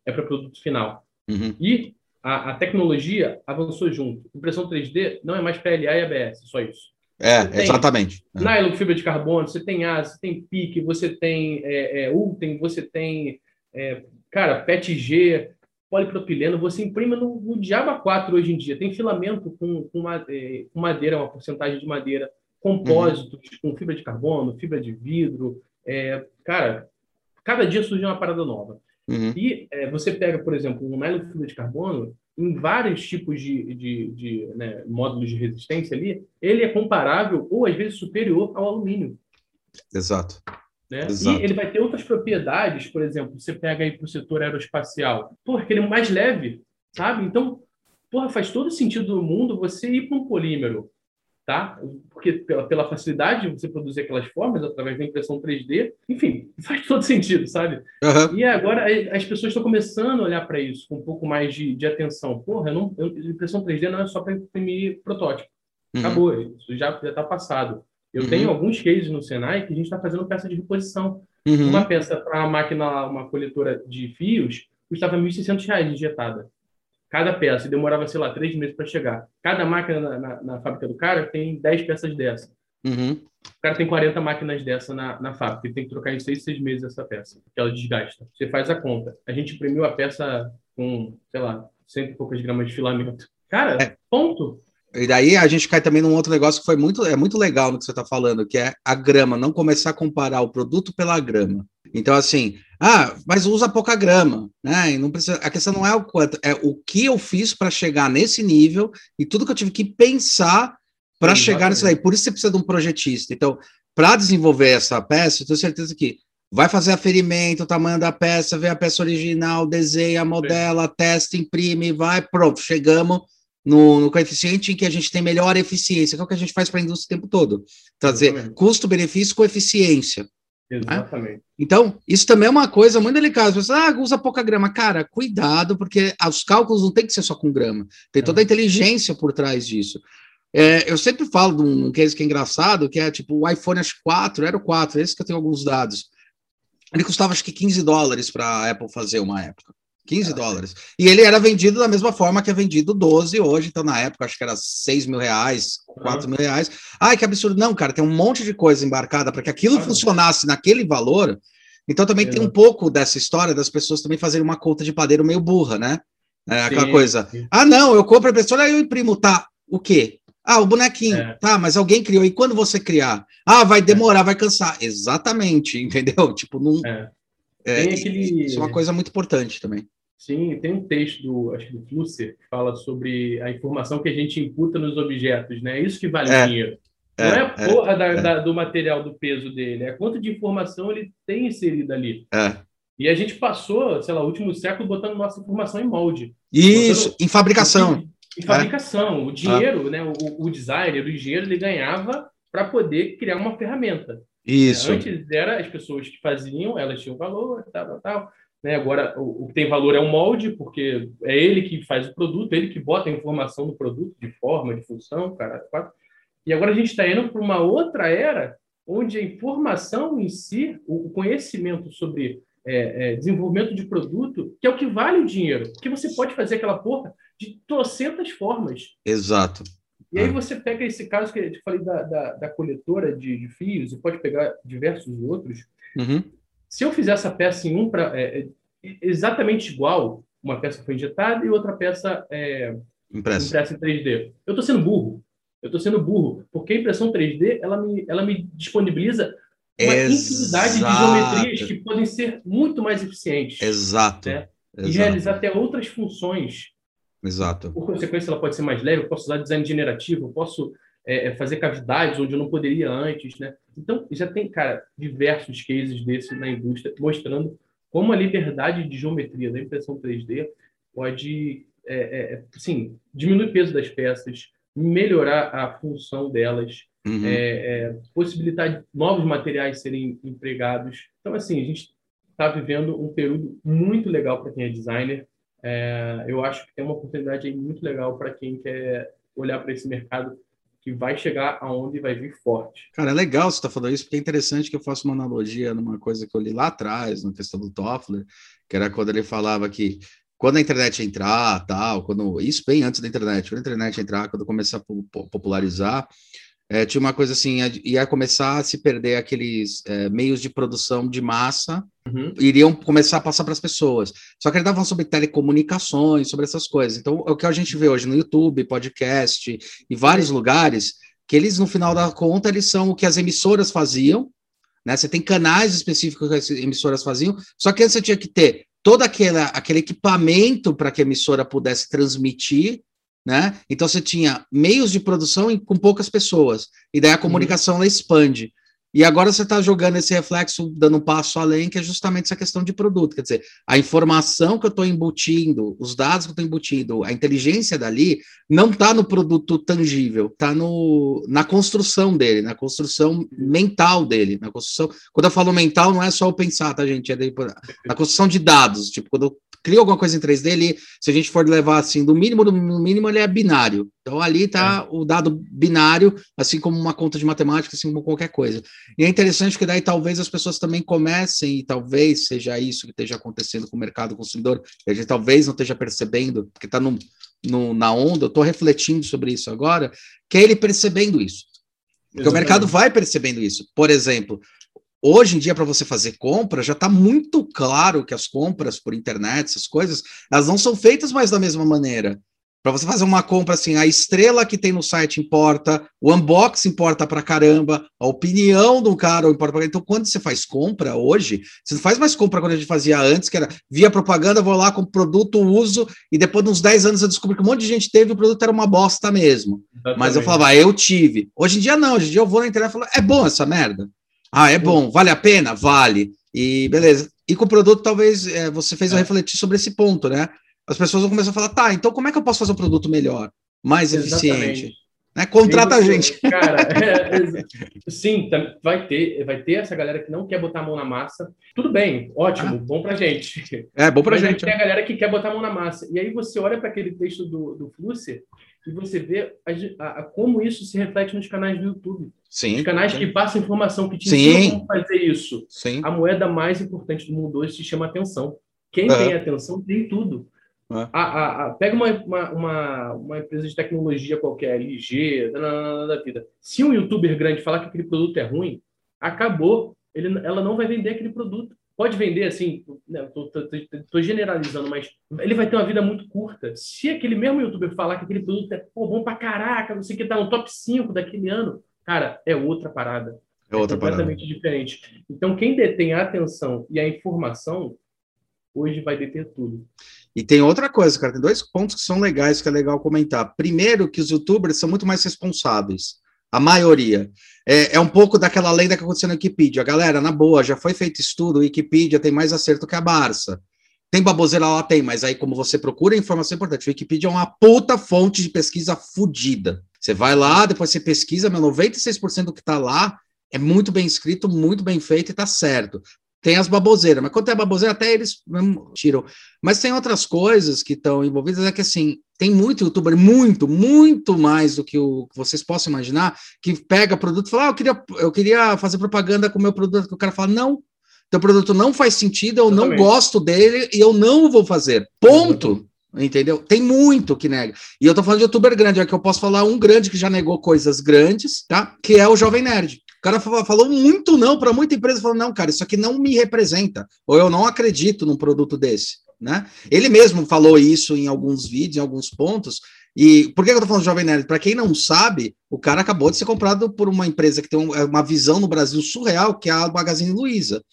é para produto final. Uhum. E a, a, tecnologia avançou junto. Impressão 3D não é mais PLA e ABS, só isso. É, exatamente. É. Nylon, fibra de carbono, você tem AS, você tem PIC, você tem é, é, Ultem, você tem é, cara, PETG, polipropileno, você imprime no, no Diaba 4 hoje em dia. Tem filamento com, com, é, com madeira, uma porcentagem de madeira, compósitos uhum. com fibra de carbono, fibra de vidro. É, cara, cada dia surge uma parada nova. Uhum. E é, você pega, por exemplo, um nylon fibra de carbono, em vários tipos de, de, de né, módulos de resistência ali, ele é comparável ou às vezes superior ao alumínio. Exato. Né? E ele vai ter outras propriedades, por exemplo, você pega aí para o setor aeroespacial, porque ele é mais leve, sabe? Então, porra, faz todo sentido do mundo você ir para um polímero, tá? Porque pela, facilidade de você produzir aquelas formas através da impressão 3D, enfim, <laughs> faz todo sentido, sabe? Uhum. E agora as pessoas estão começando a olhar para isso com um pouco mais de, de atenção. Porra, eu não, eu, impressão 3D não é só para imprimir protótipo. Uhum. Acabou, isso já está passado. Eu uhum. tenho alguns cases no Senai que a gente está fazendo peça de reposição. Uhum. Uma peça para uma máquina, uma coletora de fios, custava R$ 1.600 injetada. Cada peça, e demorava, sei lá, três meses para chegar. Cada máquina na, na, na, fábrica do cara tem 10 peças dessa. Uhum. O cara tem 40 máquinas dessa na, na fábrica. Ele tem que trocar em seis, seis meses essa peça, que ela desgasta. Você faz a conta. A gente imprimiu a peça com, sei lá, cento e poucas gramas de filamento. Cara, é. ponto. E daí a gente cai também num outro negócio que foi muito, é muito legal no que você está falando, que é a grama, não começar a comparar o produto pela grama. Então, assim, Ah, mas usa pouca grama, né? E não precisa, a questão não é o quanto, é o que eu fiz para chegar nesse nível e tudo que eu tive que pensar para chegar nisso daí. Por isso você precisa de um projetista. Então, para desenvolver essa peça, eu tenho certeza que vai fazer aferimento, o tamanho da peça, vê a peça original, desenha, modela, Sim. testa, imprime, vai, pronto, chegamos no, no, coeficiente em que a gente tem melhor eficiência, que é o que a gente faz para a indústria o tempo todo. Trazer custo-benefício com eficiência. Exatamente. Né? Então, isso também é uma coisa muito delicada. Você ah, usa pouca grama. Cara, cuidado, porque os cálculos não tem que ser só com grama. Tem toda a inteligência por trás disso. É, eu sempre falo de um case que é engraçado, que é tipo o iPhone acho 4, era o 4, esse que eu tenho alguns dados. Ele custava acho que 15 dólares para a Apple fazer uma época. 15 ah, dólares. E ele era vendido da mesma forma que é vendido 12 hoje, então na época acho que era 6 mil reais, 4 mil reais. Ai, que absurdo. Não, cara, tem um monte de coisa embarcada para que aquilo ah, funcionasse naquele valor. Então também é. tem um pouco dessa história das pessoas também fazerem uma conta de padeiro meio burra, né? É, aquela sim, coisa. Sim. Ah, não, eu compro a pessoa, aí eu imprimo, tá? O quê? Ah, o bonequinho. É. Tá, mas alguém criou. E quando você criar? Ah, vai demorar, é. vai cansar. Exatamente, <laughs> entendeu? Tipo, não. É. É, aquele... Isso é uma coisa muito importante também. Sim, tem um texto do, acho que do Flusser, que fala sobre a informação que a gente imputa nos objetos, né? É isso que vale é, o dinheiro. É, Não é a porra da, da, do material, do peso dele, é quanto de informação ele tem inserido ali. E a gente passou, sei lá, o último século botando nossa informação em molde. Isso, botando, em fabricação. Em, fabricação. O dinheiro, né? O, o designer, o engenheiro, ele ganhava para poder criar uma ferramenta. Isso. Antes era as pessoas que faziam, elas tinham valor, tal, tal, tal. Né? Agora, o, o, que tem valor é o molde, porque é ele que faz o produto, ele que bota a informação do produto, de forma, de função, cara. E agora a gente está indo para uma outra era, onde a informação em si, o conhecimento sobre é, é, desenvolvimento de produto, que é o que vale o dinheiro. Porque você pode fazer aquela porra de trocentas formas. Exato. E aí ah. você pega esse caso que eu te falei da, da, da coletora de, de, fios, e pode pegar diversos outros. Uhum. Se eu fizer essa peça em um pra, é, é, exatamente igual, uma peça foi injetada e outra peça é, impressa. impressa em 3D, eu estou sendo burro. Eu estou sendo burro, porque a impressão 3D ela me, ela me disponibiliza uma Exato. infinidade de geometrias que podem ser muito mais eficientes. Exato. Né? Exato. E realizar até outras funções. Exato. Por consequência, ela pode ser mais leve, eu posso usar design generativo, eu posso é, é, fazer cavidades onde eu não poderia antes, né? Então, já tem, cara, diversos cases desses na indústria mostrando como a liberdade de geometria da impressão 3D pode, é, é, sim, diminuir o peso das peças, melhorar a função delas, uhum. é, é possibilitar novos materiais serem empregados. Então, assim, a gente está vivendo um período muito legal para quem é designer. É, eu acho que tem uma oportunidade muito legal para quem quer olhar para esse mercado que vai chegar aonde vai vir forte. Cara, é legal você estar tá falando isso, porque é interessante que eu faço uma analogia numa coisa que eu li lá atrás, na questão do Toffler, que era quando ele falava que quando a internet entrar, tal, quando isso bem antes da internet, quando a internet entrar, quando começar a popularizar, é, tinha uma coisa assim, ia começar a se perder aqueles é, meios de produção de massa, uhum. iriam começar a passar para as pessoas. Só que ele estava falando sobre telecomunicações, sobre essas coisas. Então, o que a gente vê hoje no YouTube, podcast e vários lugares, que eles, no final da conta, eles são o que as emissoras faziam, né? Você tem canais específicos que as emissoras faziam, só que antes você tinha que ter todo aquele, aquele equipamento para que a emissora pudesse transmitir né? Então você tinha meios de produção com poucas pessoas, e daí a uhum. comunicação uhum. ela expande. E agora você está jogando esse reflexo, dando um passo além, que é justamente essa questão de produto. Quer dizer, a informação que eu estou embutindo, os dados que eu estou embutindo, a inteligência dali, não está no produto tangível, está na construção dele, na construção mental dele, na construção. Quando eu falo mental, não é só o pensar, tá, gente? É na construção de dados. Tipo, quando eu cria alguma coisa em 3D, ele, se a gente for levar assim, do mínimo, do mínimo, ele é binário. Então ali está é. o dado binário, assim como uma conta de matemática, assim como qualquer coisa. E é interessante que daí talvez as pessoas também comecem, e talvez seja isso que esteja acontecendo com o mercado consumidor, e a gente talvez não esteja percebendo, porque está no, no, na onda, eu estou refletindo sobre isso agora, que é ele percebendo isso. Porque Exatamente. o mercado vai percebendo isso. Por exemplo, Hoje em dia, para você fazer compra, já está muito claro que as compras por internet, essas coisas, elas não são feitas mais da mesma maneira. Para você fazer uma compra assim, a estrela que tem no site importa, o unboxing importa para caramba, a opinião do cara importa para Então, quando você faz compra hoje, você não faz mais compra quando a gente fazia antes, que era via propaganda, vou lá com o produto, uso, e depois de uns 10 anos eu descobri que um monte de gente teve, o produto era uma bosta mesmo. Exatamente. Mas eu falava, ah, eu tive. Hoje em dia não, hoje em dia eu vou na internet e falo, é bom essa merda? Ah, é bom, vale a pena? Vale. E beleza. E com o produto, talvez é, você fez eu é. refletir sobre esse ponto, né? As pessoas vão começar a falar, tá, então como é que eu posso fazer um produto melhor, mais Exatamente. eficiente? Né? Contrata a gente. <laughs> Cara, é, sim, tá, vai ter, vai ter essa galera que não quer botar a mão na massa. Tudo bem, ótimo, ah. bom pra gente. É, bom pra Mas gente. Tem é. a galera que quer botar a mão na massa. E aí você olha para aquele texto do, do Flusser e você vê a, a, a, como isso se reflete nos canais do YouTube. Sim. Os canais sim. que passam informação, que te sim. ensinam como fazer isso. Sim. A moeda mais importante do mundo hoje se chama atenção. Quem uhum. tem atenção tem tudo. É. A, a, a, pega uma, uma, uma, uma, empresa de tecnologia qualquer, LG, da vida. Se um youtuber grande falar que aquele produto é ruim, acabou. Ele, ela não vai vender aquele produto. Pode vender assim, né, tô, generalizando, mas ele vai ter uma vida muito curta. Se aquele mesmo youtuber falar que aquele produto é pô, bom pra caraca, você que tá no top 5 daquele ano, cara, é outra parada. É outra é completamente parada. diferente. Então, quem detém a atenção e a informação, hoje vai deter tudo. E tem outra coisa, cara, tem dois pontos que são legais, que é legal comentar. Primeiro, que os youtubers são muito mais responsáveis. A maioria. É, é um pouco daquela lenda que aconteceu na Wikipedia. Galera, na boa, já foi feito estudo, a Wikipedia tem mais acerto que a Barça. Tem baboseira lá, tem, mas aí, como você procura informação importante, a Wikipedia é uma puta fonte de pesquisa fodida. Você vai lá, depois você pesquisa, meu 96% do que tá lá é muito bem escrito, muito bem feito e tá certo. Tem as baboseiras, mas quando tem a baboseira, até eles tiram. Mas tem outras coisas que estão envolvidas, é que assim, tem muito youtuber, muito, muito mais do que o que vocês possam imaginar, que pega produto e fala, ah, eu queria, eu queria fazer propaganda com o meu produto, que o cara fala, não, teu produto não faz sentido, eu Exatamente. não gosto dele e eu não vou fazer. Ponto. Entendeu? Tem muito que nega. E eu tô falando de youtuber grande, é que eu posso falar um grande que já negou coisas grandes, tá? Que é o Jovem Nerd. O cara falou muito não para muita empresa, falou: não, cara, isso aqui não me representa, ou eu não acredito num produto desse. Né? Ele mesmo falou isso em alguns vídeos, em alguns pontos. E por que eu tô falando Jovem Nerd? Para quem não sabe, o cara acabou de ser comprado por uma empresa que tem uma visão no Brasil surreal, que é a Magazine Luiza,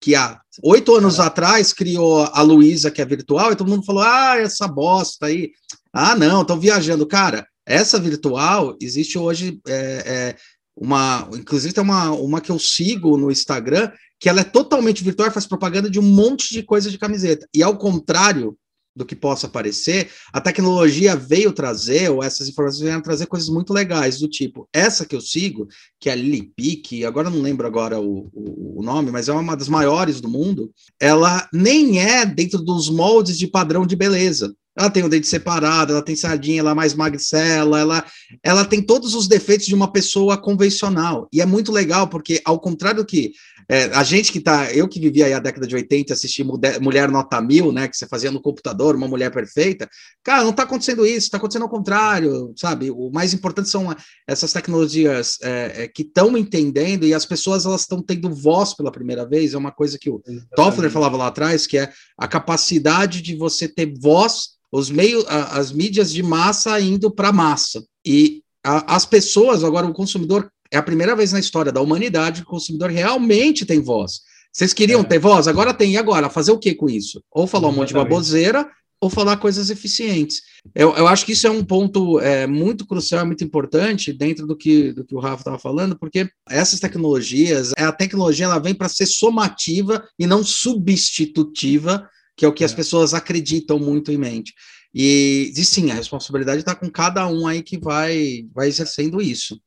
que há oito anos atrás criou a Luiza, que é virtual, e todo mundo falou: ah, essa bosta aí. Ah, não, estão viajando. Cara, essa virtual existe hoje. É, é, uma, inclusive tem uma, uma que eu sigo no Instagram, que ela é totalmente virtual, faz propaganda de um monte de coisa de camiseta. E ao contrário do que possa parecer, a tecnologia veio trazer, ou essas informações vieram trazer coisas muito legais, do tipo, essa que eu sigo, que é a Lily Pick, agora não lembro agora o, o, o, nome, mas é uma das maiores do mundo, ela nem é dentro dos moldes de padrão de beleza. Ela tem o dente separado, ela tem sardinha, ela é mais magricela, ela, ela tem todos os defeitos de uma pessoa convencional. E é muito legal, porque, ao contrário que é, a gente que tá, eu que vivi aí a década de 80, assisti Mulher Nota Mil, né, que você fazia no computador, uma mulher perfeita, cara, não tá acontecendo isso, está acontecendo ao contrário, sabe? O mais importante são essas tecnologias é, é, que estão entendendo e as pessoas elas estão tendo voz pela primeira vez, é uma coisa que o Toffler falava lá atrás, que é a capacidade de você ter voz os meios, as mídias de massa indo para massa. E a, as pessoas, agora o consumidor, é a primeira vez na história da humanidade que o consumidor realmente tem voz. Vocês queriam é. ter voz? Agora tem. E agora? Fazer o que com isso? Ou falar um monte de baboseira, ou falar coisas eficientes. Eu, eu acho que isso é um ponto é, muito crucial, muito importante dentro do que, do que o Rafa estava falando, porque essas tecnologias, a tecnologia ela vem para ser somativa e não substitutiva que é o que é. as pessoas acreditam muito em mente. E, e sim, a responsabilidade está com cada um aí que vai, vai exercendo isso.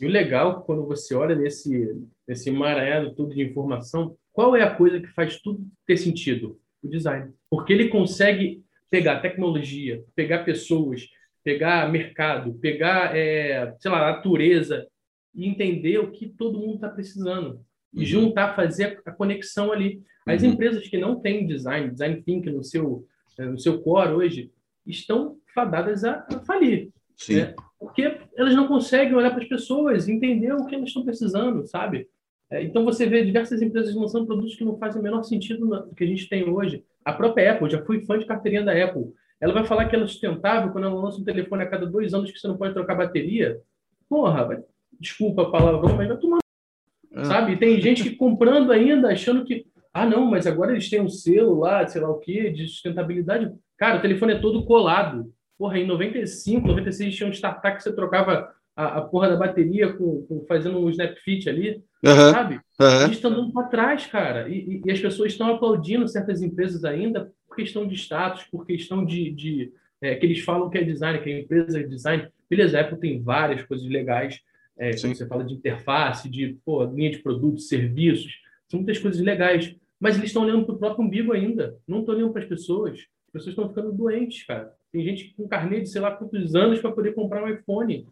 E o legal, quando você olha nesse, nesse emaranhado tudo de informação, qual é a coisa que faz tudo ter sentido? O design. Porque ele consegue pegar tecnologia, pegar pessoas, pegar mercado, pegar, é, sei lá, natureza e entender o que todo mundo está precisando. E uhum. juntar, fazer a conexão ali. As uhum. empresas que não têm design, design thinking no seu, eh, no seu core hoje, estão fadadas a, a falir. Sim. Né? Porque elas não conseguem olhar para as pessoas, entender o que elas estão precisando, sabe? É, então você vê diversas empresas lançando produtos que não fazem o menor sentido no que a gente tem hoje. A própria Apple, já fui fã de carteirinha da Apple. Ela vai falar que ela é sustentável quando ela lança um telefone a cada dois anos que você não pode trocar bateria. Porra, desculpa a palavra, mas vai tomar. É. Sabe? tem gente que comprando ainda, achando que. Ah, não, mas agora eles têm um selo lá, sei lá o quê, de sustentabilidade. Cara, o telefone é todo colado. Porra, em 95, 96 tinha um startup que você trocava a, a porra da bateria com, com fazendo um snap fit ali, uhum. sabe? Uhum. A gente está andando para trás, cara. E, e, e, as pessoas estão aplaudindo certas empresas ainda por questão de status, por questão de. de é, que eles falam que é design, que é empresa de design. Beleza, a Apple tem várias coisas legais. É, você fala de interface, de pô, linha de produtos, serviços, são muitas coisas legais. Mas eles estão olhando para o próprio umbigo ainda, não estão olhando para as pessoas. As pessoas estão ficando doentes, cara. Tem gente com carnê de sei lá quantos anos para poder comprar um iPhone.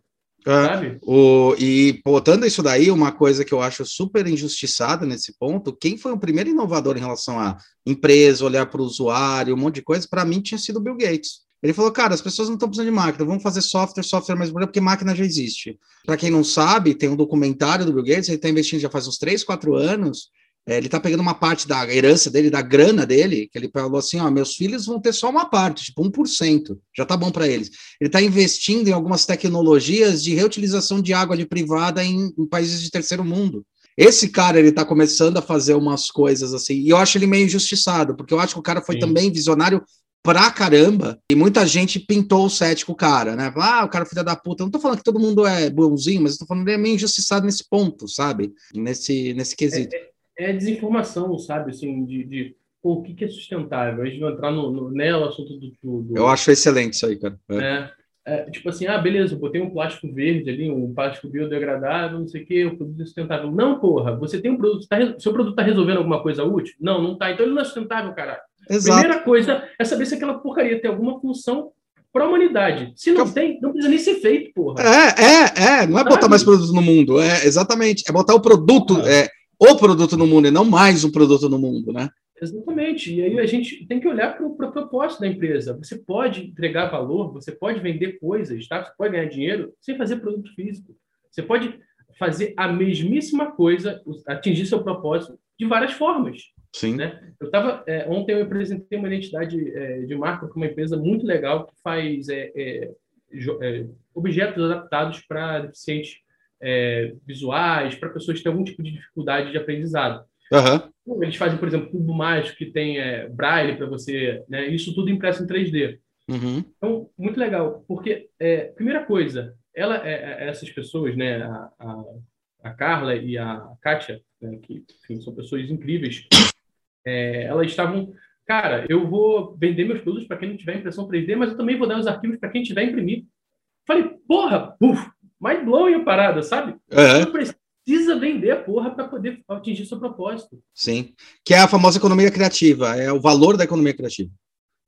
É, o, e botando isso daí, uma coisa que eu acho super injustiçada nesse ponto, quem foi o primeiro inovador em relação a empresa, olhar para o usuário, um monte de coisa, para mim tinha sido o Bill Gates. Ele falou, cara, as pessoas não estão precisando de máquina, vamos fazer software, software mais bonito, porque máquina já existe. Para quem não sabe, tem um documentário do Bill Gates, ele está investindo já faz uns 3, 4 anos, é, ele está pegando uma parte da herança dele, da grana dele, que ele falou assim: ó, meus filhos vão ter só uma parte, tipo 1%, já tá bom para eles. Ele está investindo em algumas tecnologias de reutilização de água de privada em, em países de terceiro mundo. Esse cara, ele está começando a fazer umas coisas assim, e eu acho ele meio injustiçado, porque eu acho que o cara foi Sim. também visionário pra caramba, e muita gente pintou o cético cara, né? Ah, o cara é filho da puta. Eu não tô falando que todo mundo é bonzinho, mas eu tô falando que ele é meio injustiçado nesse ponto, sabe? Nesse, nesse quesito. É, é desinformação, sabe? Assim, de, de pô, o que, que é sustentável. A gente vai entrar no, no, né, assunto do, tudo. Eu acho excelente isso aí, cara. É. é. É, tipo assim, ah, beleza, eu botei um plástico verde ali, um plástico biodegradável, não sei o quê, o produto é sustentável. Não, porra, você tem um produto, tá, seu produto está resolvendo alguma coisa útil? Não, não está. Então ele não é sustentável, cara. Exato. Primeira coisa é saber se aquela porcaria tem alguma função para a humanidade. Se não tem, não precisa nem ser feito, porra. É, é, é. Não é botar mais produtos no mundo. É exatamente. É botar o produto. Ah. É, o produto no mundo e não mais um produto no mundo, né? Exatamente. E aí a gente tem que olhar para o pro propósito da empresa. Você pode entregar valor, você pode vender coisas, tá? Você pode ganhar dinheiro sem fazer produto físico. Você pode fazer a mesmíssima coisa, atingir seu propósito de várias formas. Sim. Né? Eu tava é, ontem eu apresentei uma identidade é, de marca para uma empresa muito legal que faz é, é, é objetos adaptados para deficientes é, visuais, para pessoas que têm algum tipo de dificuldade de aprendizado. Uhum. Eles fazem, por exemplo, cubo mágico que tem é, braille para você, né? Isso tudo impresso em 3D. Uhum. Então, muito legal, porque é, primeira coisa, ela, é, é, essas pessoas, né, a, a, a Carla e a Kátia, né, que enfim, são pessoas incríveis, é, elas estavam, cara, eu vou vender meus produtos para quem não tiver impressão 3D, mas eu também vou dar os arquivos para quem tiver imprimir. Falei, porra, puf, mind blowing a parada, sabe? Uhum. Você precisa vender a porra para poder atingir seu propósito. Sim. Que é a famosa economia criativa, é o valor da economia criativa.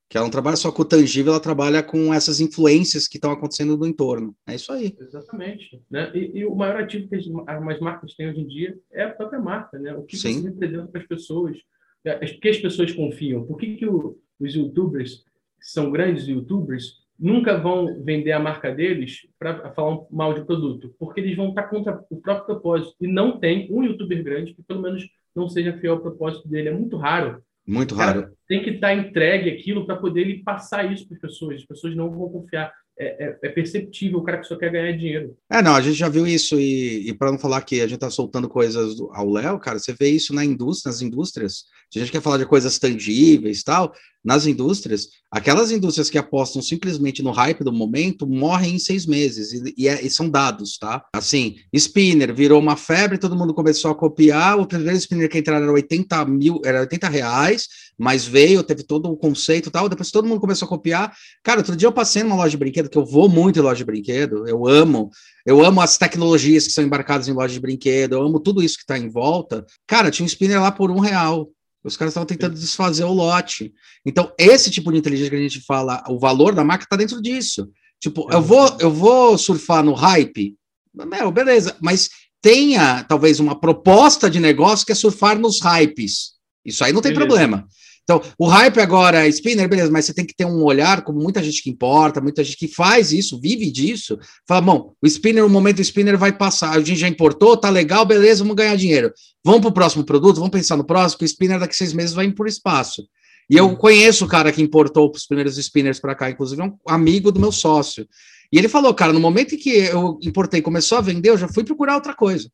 Que ela não trabalha só com o tangível, ela trabalha com essas influências que estão acontecendo no entorno. É isso aí. Exatamente. Né? E, e o maior ativo que as, as, marcas têm hoje em dia é a própria marca, né? O que Sim. você representa para as pessoas. É, Por que as pessoas confiam? Por que, que o, os youtubers, que são grandes youtubers, nunca vão vender a marca deles para falar mal de produto, porque eles vão estar contra o próprio propósito. E não tem um youtuber grande que pelo menos não seja fiel ao propósito dele. É muito raro. Muito raro. Tem que estar entregue aquilo para poder ele passar isso para as pessoas. As pessoas não vão confiar. É, é, é, perceptível o cara que só quer ganhar dinheiro. É, não, a gente já viu isso, e, e para não falar que a gente está soltando coisas ao Léo, cara, você vê isso na indústria, nas indústrias. Se a gente quer falar de coisas tangíveis tal, nas indústrias, aquelas indústrias que apostam simplesmente no hype do momento morrem em seis meses, e, e, é, e, são dados, tá? Assim, spinner virou uma febre, todo mundo começou a copiar, o primeiro spinner que entraram era 80 mil, era 80 reais, mas veio, teve todo o conceito tal, depois todo mundo começou a copiar. Cara, outro dia eu passei numa loja de brinquedo, que eu vou muito em loja de brinquedo, eu amo, eu amo as tecnologias que são embarcadas em loja de brinquedo, eu amo tudo isso que está em volta. Cara, tinha um spinner lá por um real. Os caras estavam tentando desfazer o lote. Então, esse tipo de inteligência que a gente fala, o valor da marca está dentro disso. Tipo, é. eu vou, eu vou surfar no hype, meu, beleza, mas tenha talvez uma proposta de negócio que é surfar nos hypes. Isso aí não tem beleza. problema. Então, o hype agora, spinner, beleza, mas você tem que ter um olhar, como muita gente que importa, muita gente que faz isso, vive disso, fala, bom, o spinner, o momento do spinner vai passar, a gente já importou, tá legal, beleza, vamos ganhar dinheiro. Vamos para o próximo produto, vamos pensar no próximo, que o spinner daqui seis meses vai ir por espaço. E eu conheço o cara que importou os primeiros spinners para cá, inclusive é um amigo do meu sócio. E ele falou, cara, no momento em que eu importei começou a vender, eu já fui procurar outra coisa.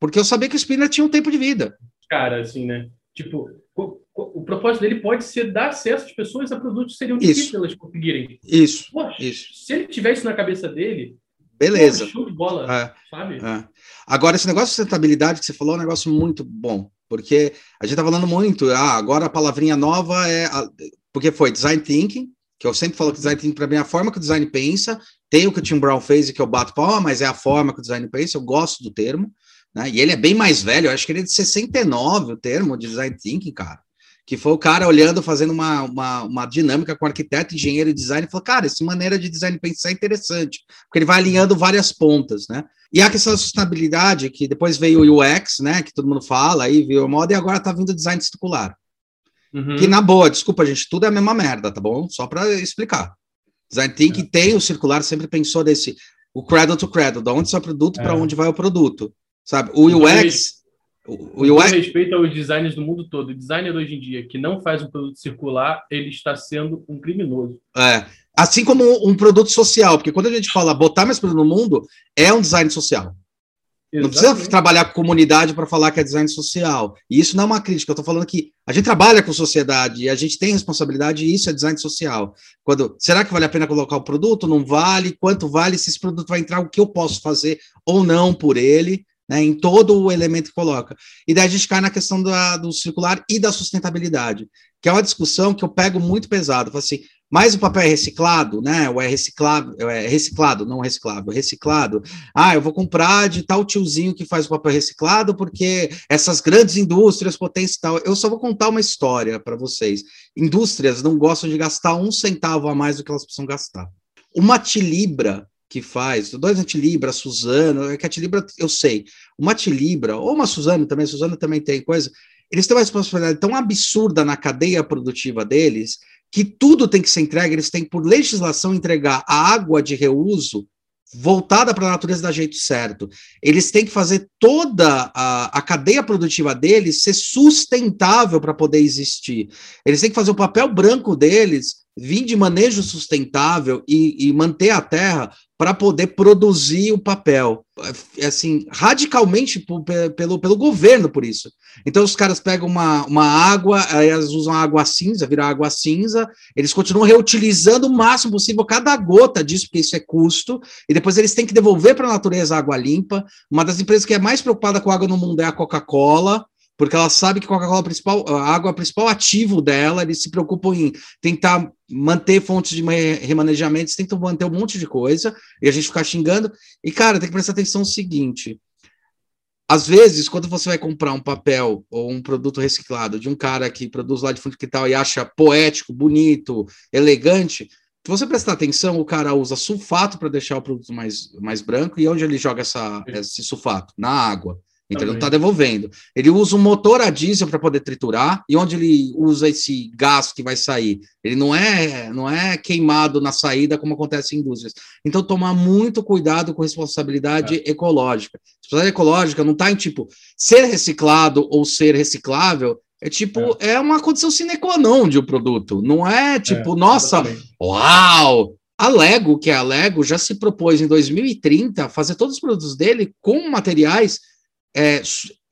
Porque eu sabia que o spinner tinha um tempo de vida. Cara, assim, né? Tipo, o, propósito dele pode ser dar acesso às pessoas a produtos que seriam difíceis elas conseguirem. Isso, Poxa, isso. Se ele tivesse isso na cabeça dele, beleza. Pô, show de bola, é, sabe? É. Agora, esse negócio de sustentabilidade que você falou é um negócio muito bom. Porque a gente tá falando muito, ah, agora a palavrinha nova é. A, porque foi design thinking, que eu sempre falo que design thinking para mim é a forma que o design pensa. Tem o que o Tim Brown fez e que eu bato palma, mas é a forma que o design pensa, eu gosto do termo. Né? E ele é bem mais velho, eu acho que ele é de 69, o termo de design thinking, cara. Que foi o cara olhando, fazendo uma, uma, uma dinâmica com arquiteto, engenheiro e design, e falou: cara, essa maneira de design pensar é interessante, porque ele vai alinhando várias pontas, né? E a questão da sustentabilidade, que depois veio o UX, né? Que todo mundo fala, aí veio a moda, e agora tá vindo o design circular. Uhum. Que na boa, desculpa, gente, tudo é a mesma merda, tá bom? Só para explicar. Design thinking é. tem o circular, sempre pensou desse o cradle to cradle, da onde sai o produto é. para onde vai o produto. Sabe? O UX. O, o UX... respeito aos designers do mundo todo. O designer hoje em dia que não faz um produto circular, ele está sendo um criminoso. É. Assim como um produto social, porque quando a gente fala botar mais produto no mundo, é um design social. Exatamente. Não precisa trabalhar com comunidade para falar que é design social. E isso não é uma crítica, eu estou falando que a gente trabalha com sociedade e a gente tem responsabilidade e isso é design social. Quando será que vale a pena colocar o produto? Não vale? Quanto vale se esse produto vai entrar? O que eu posso fazer ou não por ele? Né, em todo o elemento que coloca. E daí a gente cai na questão da, do circular e da sustentabilidade, que é uma discussão que eu pego muito pesado. Falo assim, mas o papel é reciclado, né? Ou é reciclado, é reciclado, não reciclável, reciclado. Ah, eu vou comprar de tal tiozinho que faz o papel reciclado, porque essas grandes indústrias potências tal. Eu só vou contar uma história para vocês. Indústrias não gostam de gastar um centavo a mais do que elas precisam gastar. Uma tilibra que faz, dois antilibra, Suzano, é que a Tilibra eu sei, uma Tilibra, ou uma Suzano também, Suzano também tem coisa, eles têm uma responsabilidade tão absurda na cadeia produtiva deles, que tudo tem que ser entregue, eles têm, por legislação, entregar a água de reuso voltada para a natureza da jeito certo. Eles têm que fazer toda a, a cadeia produtiva deles ser sustentável para poder existir. Eles têm que fazer o papel branco deles vir de manejo sustentável e, e manter a terra para poder produzir o papel, é, assim, radicalmente pelo, pelo governo por isso. Então os caras pegam uma, uma água, aí eles usam água cinza, virar água cinza, eles continuam reutilizando o máximo possível cada gota disso, porque isso é custo, e depois eles têm que devolver para a natureza água limpa. Uma das empresas que é mais preocupada com água no mundo é a Coca-Cola, porque ela sabe que Coca-Cola principal, a água é principal ativo dela, eles se preocupam em tentar manter fontes de remanejamento, eles tentam manter um monte de coisa, e a gente ficar xingando. E, cara, tem que prestar atenção no seguinte: às vezes, quando você vai comprar um papel ou um produto reciclado de um cara que produz lá de fundo que tal e acha poético, bonito, elegante, se você prestar atenção, o cara usa sulfato para deixar o produto mais, mais branco, e onde ele joga essa, esse sulfato? Na água. Então ele não está devolvendo. Ele usa um motor a diesel para poder triturar, e onde ele usa esse gás que vai sair? Ele não é, não é queimado na saída, como acontece em indústrias. Então, tomar muito cuidado com responsabilidade é. ecológica. Responsabilidade ecológica não está em tipo ser reciclado ou ser reciclável. É tipo, é, é uma condição sine qua non de um produto. Não é tipo, é, nossa, exatamente. uau! A Lego, que é a Lego, já se propôs em 2030 fazer todos os produtos dele com materiais é,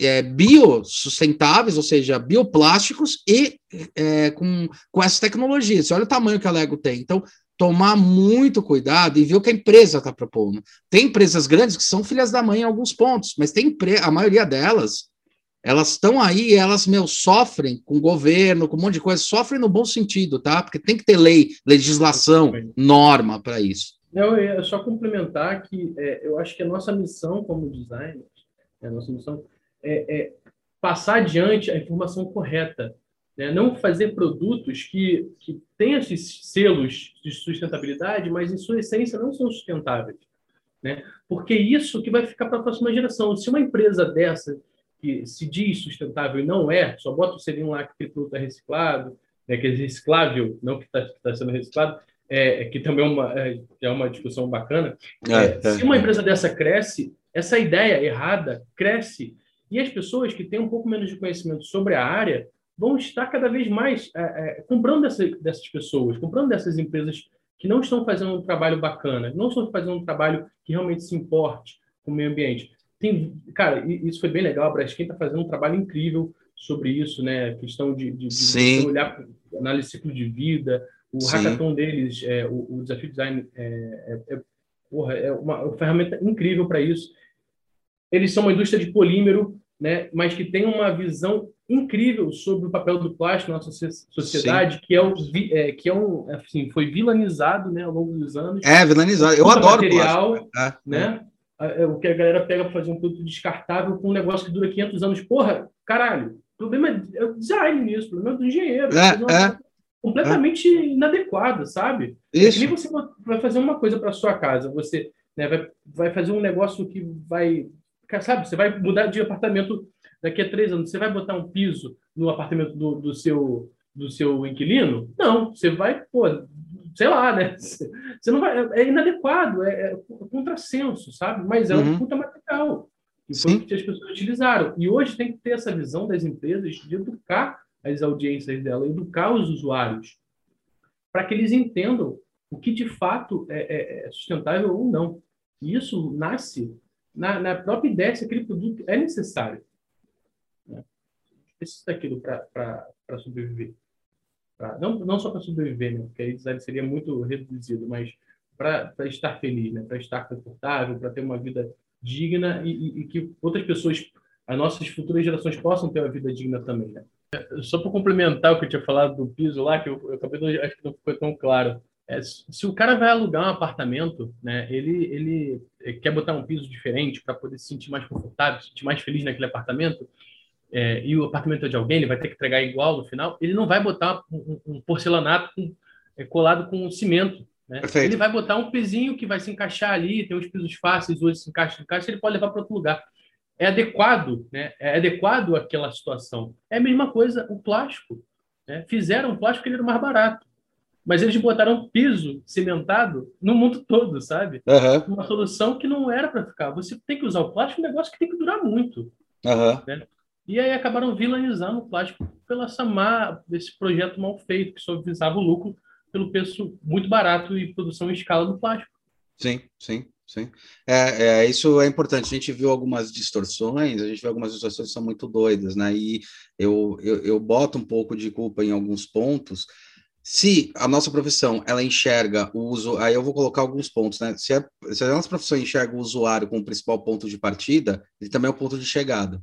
é, biossustentáveis, ou seja, bioplásticos, e é, com, com essas tecnologias. Você olha o tamanho que a Lego tem. Então, tomar muito cuidado e ver o que a empresa está propondo. Tem empresas grandes que são filhas da mãe em alguns pontos, mas tem a maioria delas, elas estão aí, elas, meu, sofrem com o governo, com um monte de coisa, sofrem no bom sentido, tá? Porque tem que ter lei, legislação, norma para isso. Não, é só complementar que é, eu acho que a nossa missão como designer é a nossa missão é, é passar adiante a informação correta, né? não fazer produtos que, que têm esses selos de sustentabilidade, mas em sua essência não são sustentáveis. Né? Porque isso que vai ficar para a próxima geração. Se uma empresa dessa que se diz sustentável e não é, só bota o selinho lá que aquele produto é reciclado, né, que é reciclável, não que está tá sendo reciclado, é, que também é uma, é, é uma discussão bacana. É, é, é. se uma empresa dessa cresce, essa ideia errada cresce e as pessoas que têm um pouco menos de conhecimento sobre a área vão estar cada vez mais é, é, comprando dessa, dessas pessoas, comprando dessas empresas que não estão fazendo um trabalho bacana, não estão fazendo um trabalho que realmente se importe com o meio ambiente. Tem, cara, isso foi bem legal. A Braskem está fazendo um trabalho incrível sobre isso, né? A questão de, de, de olhar análise de ciclo de vida. O Sim. hackathon deles, é, o, o, desafio design é, é, é, porra, é uma, uma ferramenta incrível para isso. Eles são uma indústria de polímero, né? Mas que tem uma visão incrível sobre o papel do plástico na nossa sociedade, Sim. que é, o, é, que é um, assim, foi vilanizado, né, ao longo dos anos. É, vilanizado. Eu adoro material, plástico. É, né? É. O que a galera pega para fazer um produto descartável com um negócio que dura 500 anos. Porra, caralho. O problema é o design nisso, o problema é do engenheiro. É, é, completamente é. inadequado, sabe? Isso. É nem você vai fazer uma coisa para sua casa, você né, vai, vai fazer um negócio que vai, sabe? Você vai mudar de apartamento daqui a três anos, você vai botar um piso no apartamento do, do seu do seu inquilino? Não, você vai, pô, sei lá, né? <laughs> Você não vai, é inadequado, é, é contrassenso, sabe? Mas é uhum. um puta material. E foi o que as pessoas utilizaram. E hoje tem que ter essa visão das empresas de educar as audiências dela, educar os usuários, para que eles entendam o que de fato é, é, é sustentável ou não. E isso nasce na, na própria ideia se aquele produto é necessário precisa daquilo para sobreviver. Pra, não, não só para sobreviver, né? porque aí seria muito reduzido, mas para estar feliz, né? para estar confortável, para ter uma vida digna e, e, e, que outras pessoas, as nossas futuras gerações, possam ter uma vida digna também. Né? Só para complementar o que eu tinha falado do piso lá, que eu, eu acabei de, acho que não ficou tão claro. É, se o cara vai alugar um apartamento, né, ele, ele quer botar um piso diferente para poder se sentir mais confortável, se sentir mais feliz naquele apartamento, é, e o apartamento é de alguém, ele vai ter que entregar igual no final, ele não vai botar um, um porcelanato com, é, colado com cimento. Né? Ele vai botar um pezinho que vai se encaixar ali, tem os pisos fáceis, hoje se encaixa, encaixa, ele pode levar para outro lugar. É adequado, né? é adequado àquela situação. É a mesma coisa o plástico. Né? Fizeram o plástico que ele era mais barato. Mas eles botaram piso cimentado no mundo todo, sabe? Uhum. Uma solução que não era para ficar. Você tem que usar o plástico, um negócio que tem que durar muito. Uhum. Né? E aí acabaram vilanizando o plástico pela essa má, esse projeto mal feito, que só visava o lucro pelo preço muito barato e produção em escala do plástico. Sim, sim, sim. É, é, isso é importante. A gente viu algumas distorções, a gente viu algumas distorções que são muito doidas, né? E eu, eu, eu boto um pouco de culpa em alguns pontos. Se a nossa profissão ela enxerga o uso, aí eu vou colocar alguns pontos, né? Se a, se a nossa profissão enxerga o usuário como principal ponto de partida, ele também é o ponto de chegada.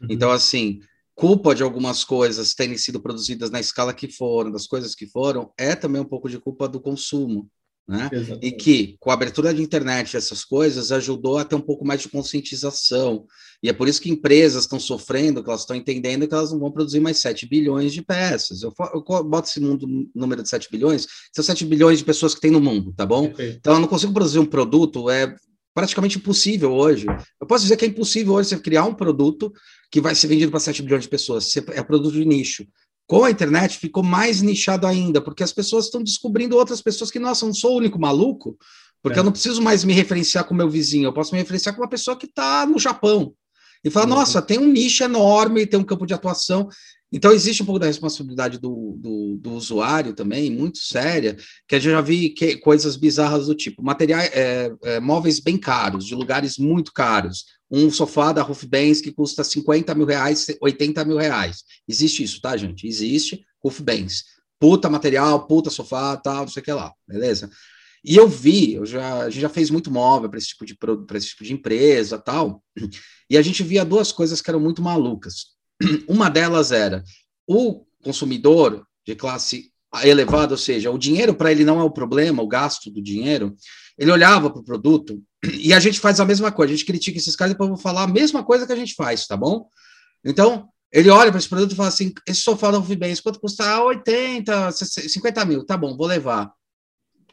Uhum. Então, assim, culpa de algumas coisas terem sido produzidas na escala que foram, das coisas que foram, é também um pouco de culpa do consumo. Né? E que, com a abertura de internet, essas coisas ajudou a ter um pouco mais de conscientização. E é por isso que empresas estão sofrendo, que elas estão entendendo que elas não vão produzir mais 7 bilhões de peças. Eu, eu boto esse mundo, número de 7 bilhões, são 7 bilhões de pessoas que tem no mundo, tá bom? Então eu não consigo produzir um produto, é praticamente impossível hoje. Eu posso dizer que é impossível hoje você criar um produto que vai ser vendido para 7 bilhões de pessoas. É produto de nicho. Com a internet ficou mais nichado ainda, porque as pessoas estão descobrindo outras pessoas que, nossa, não sou o único maluco, porque é. eu não preciso mais me referenciar com o meu vizinho, eu posso me referenciar com uma pessoa que está no Japão. E falar, nossa, tem um nicho enorme, tem um campo de atuação. Então, existe um pouco da responsabilidade do, do, do usuário também, muito séria, que eu já vi que, coisas bizarras do tipo, materiais, é, é, móveis bem caros, de lugares muito caros, um sofá da Roof Benz que custa 50 mil reais, 80 mil reais. Existe isso, tá, gente? Existe Roof Benz. Puta material, puta sofá, tal, não sei o que lá, beleza? E eu vi, eu já, a gente já fez muito móvel para esse, tipo de, esse tipo de empresa tal, e a gente via duas coisas que eram muito malucas. Uma delas era o consumidor de classe elevada, ou seja, o dinheiro para ele não é o problema, o gasto do dinheiro, ele olhava para o produto e a gente faz a mesma coisa, a gente critica esses caras e depois vou falar a mesma coisa que a gente faz, tá bom? Então, ele olha para esse produto e fala assim: esse sofá da Rubens, quanto custa? 80, 50 mil, tá bom, vou levar.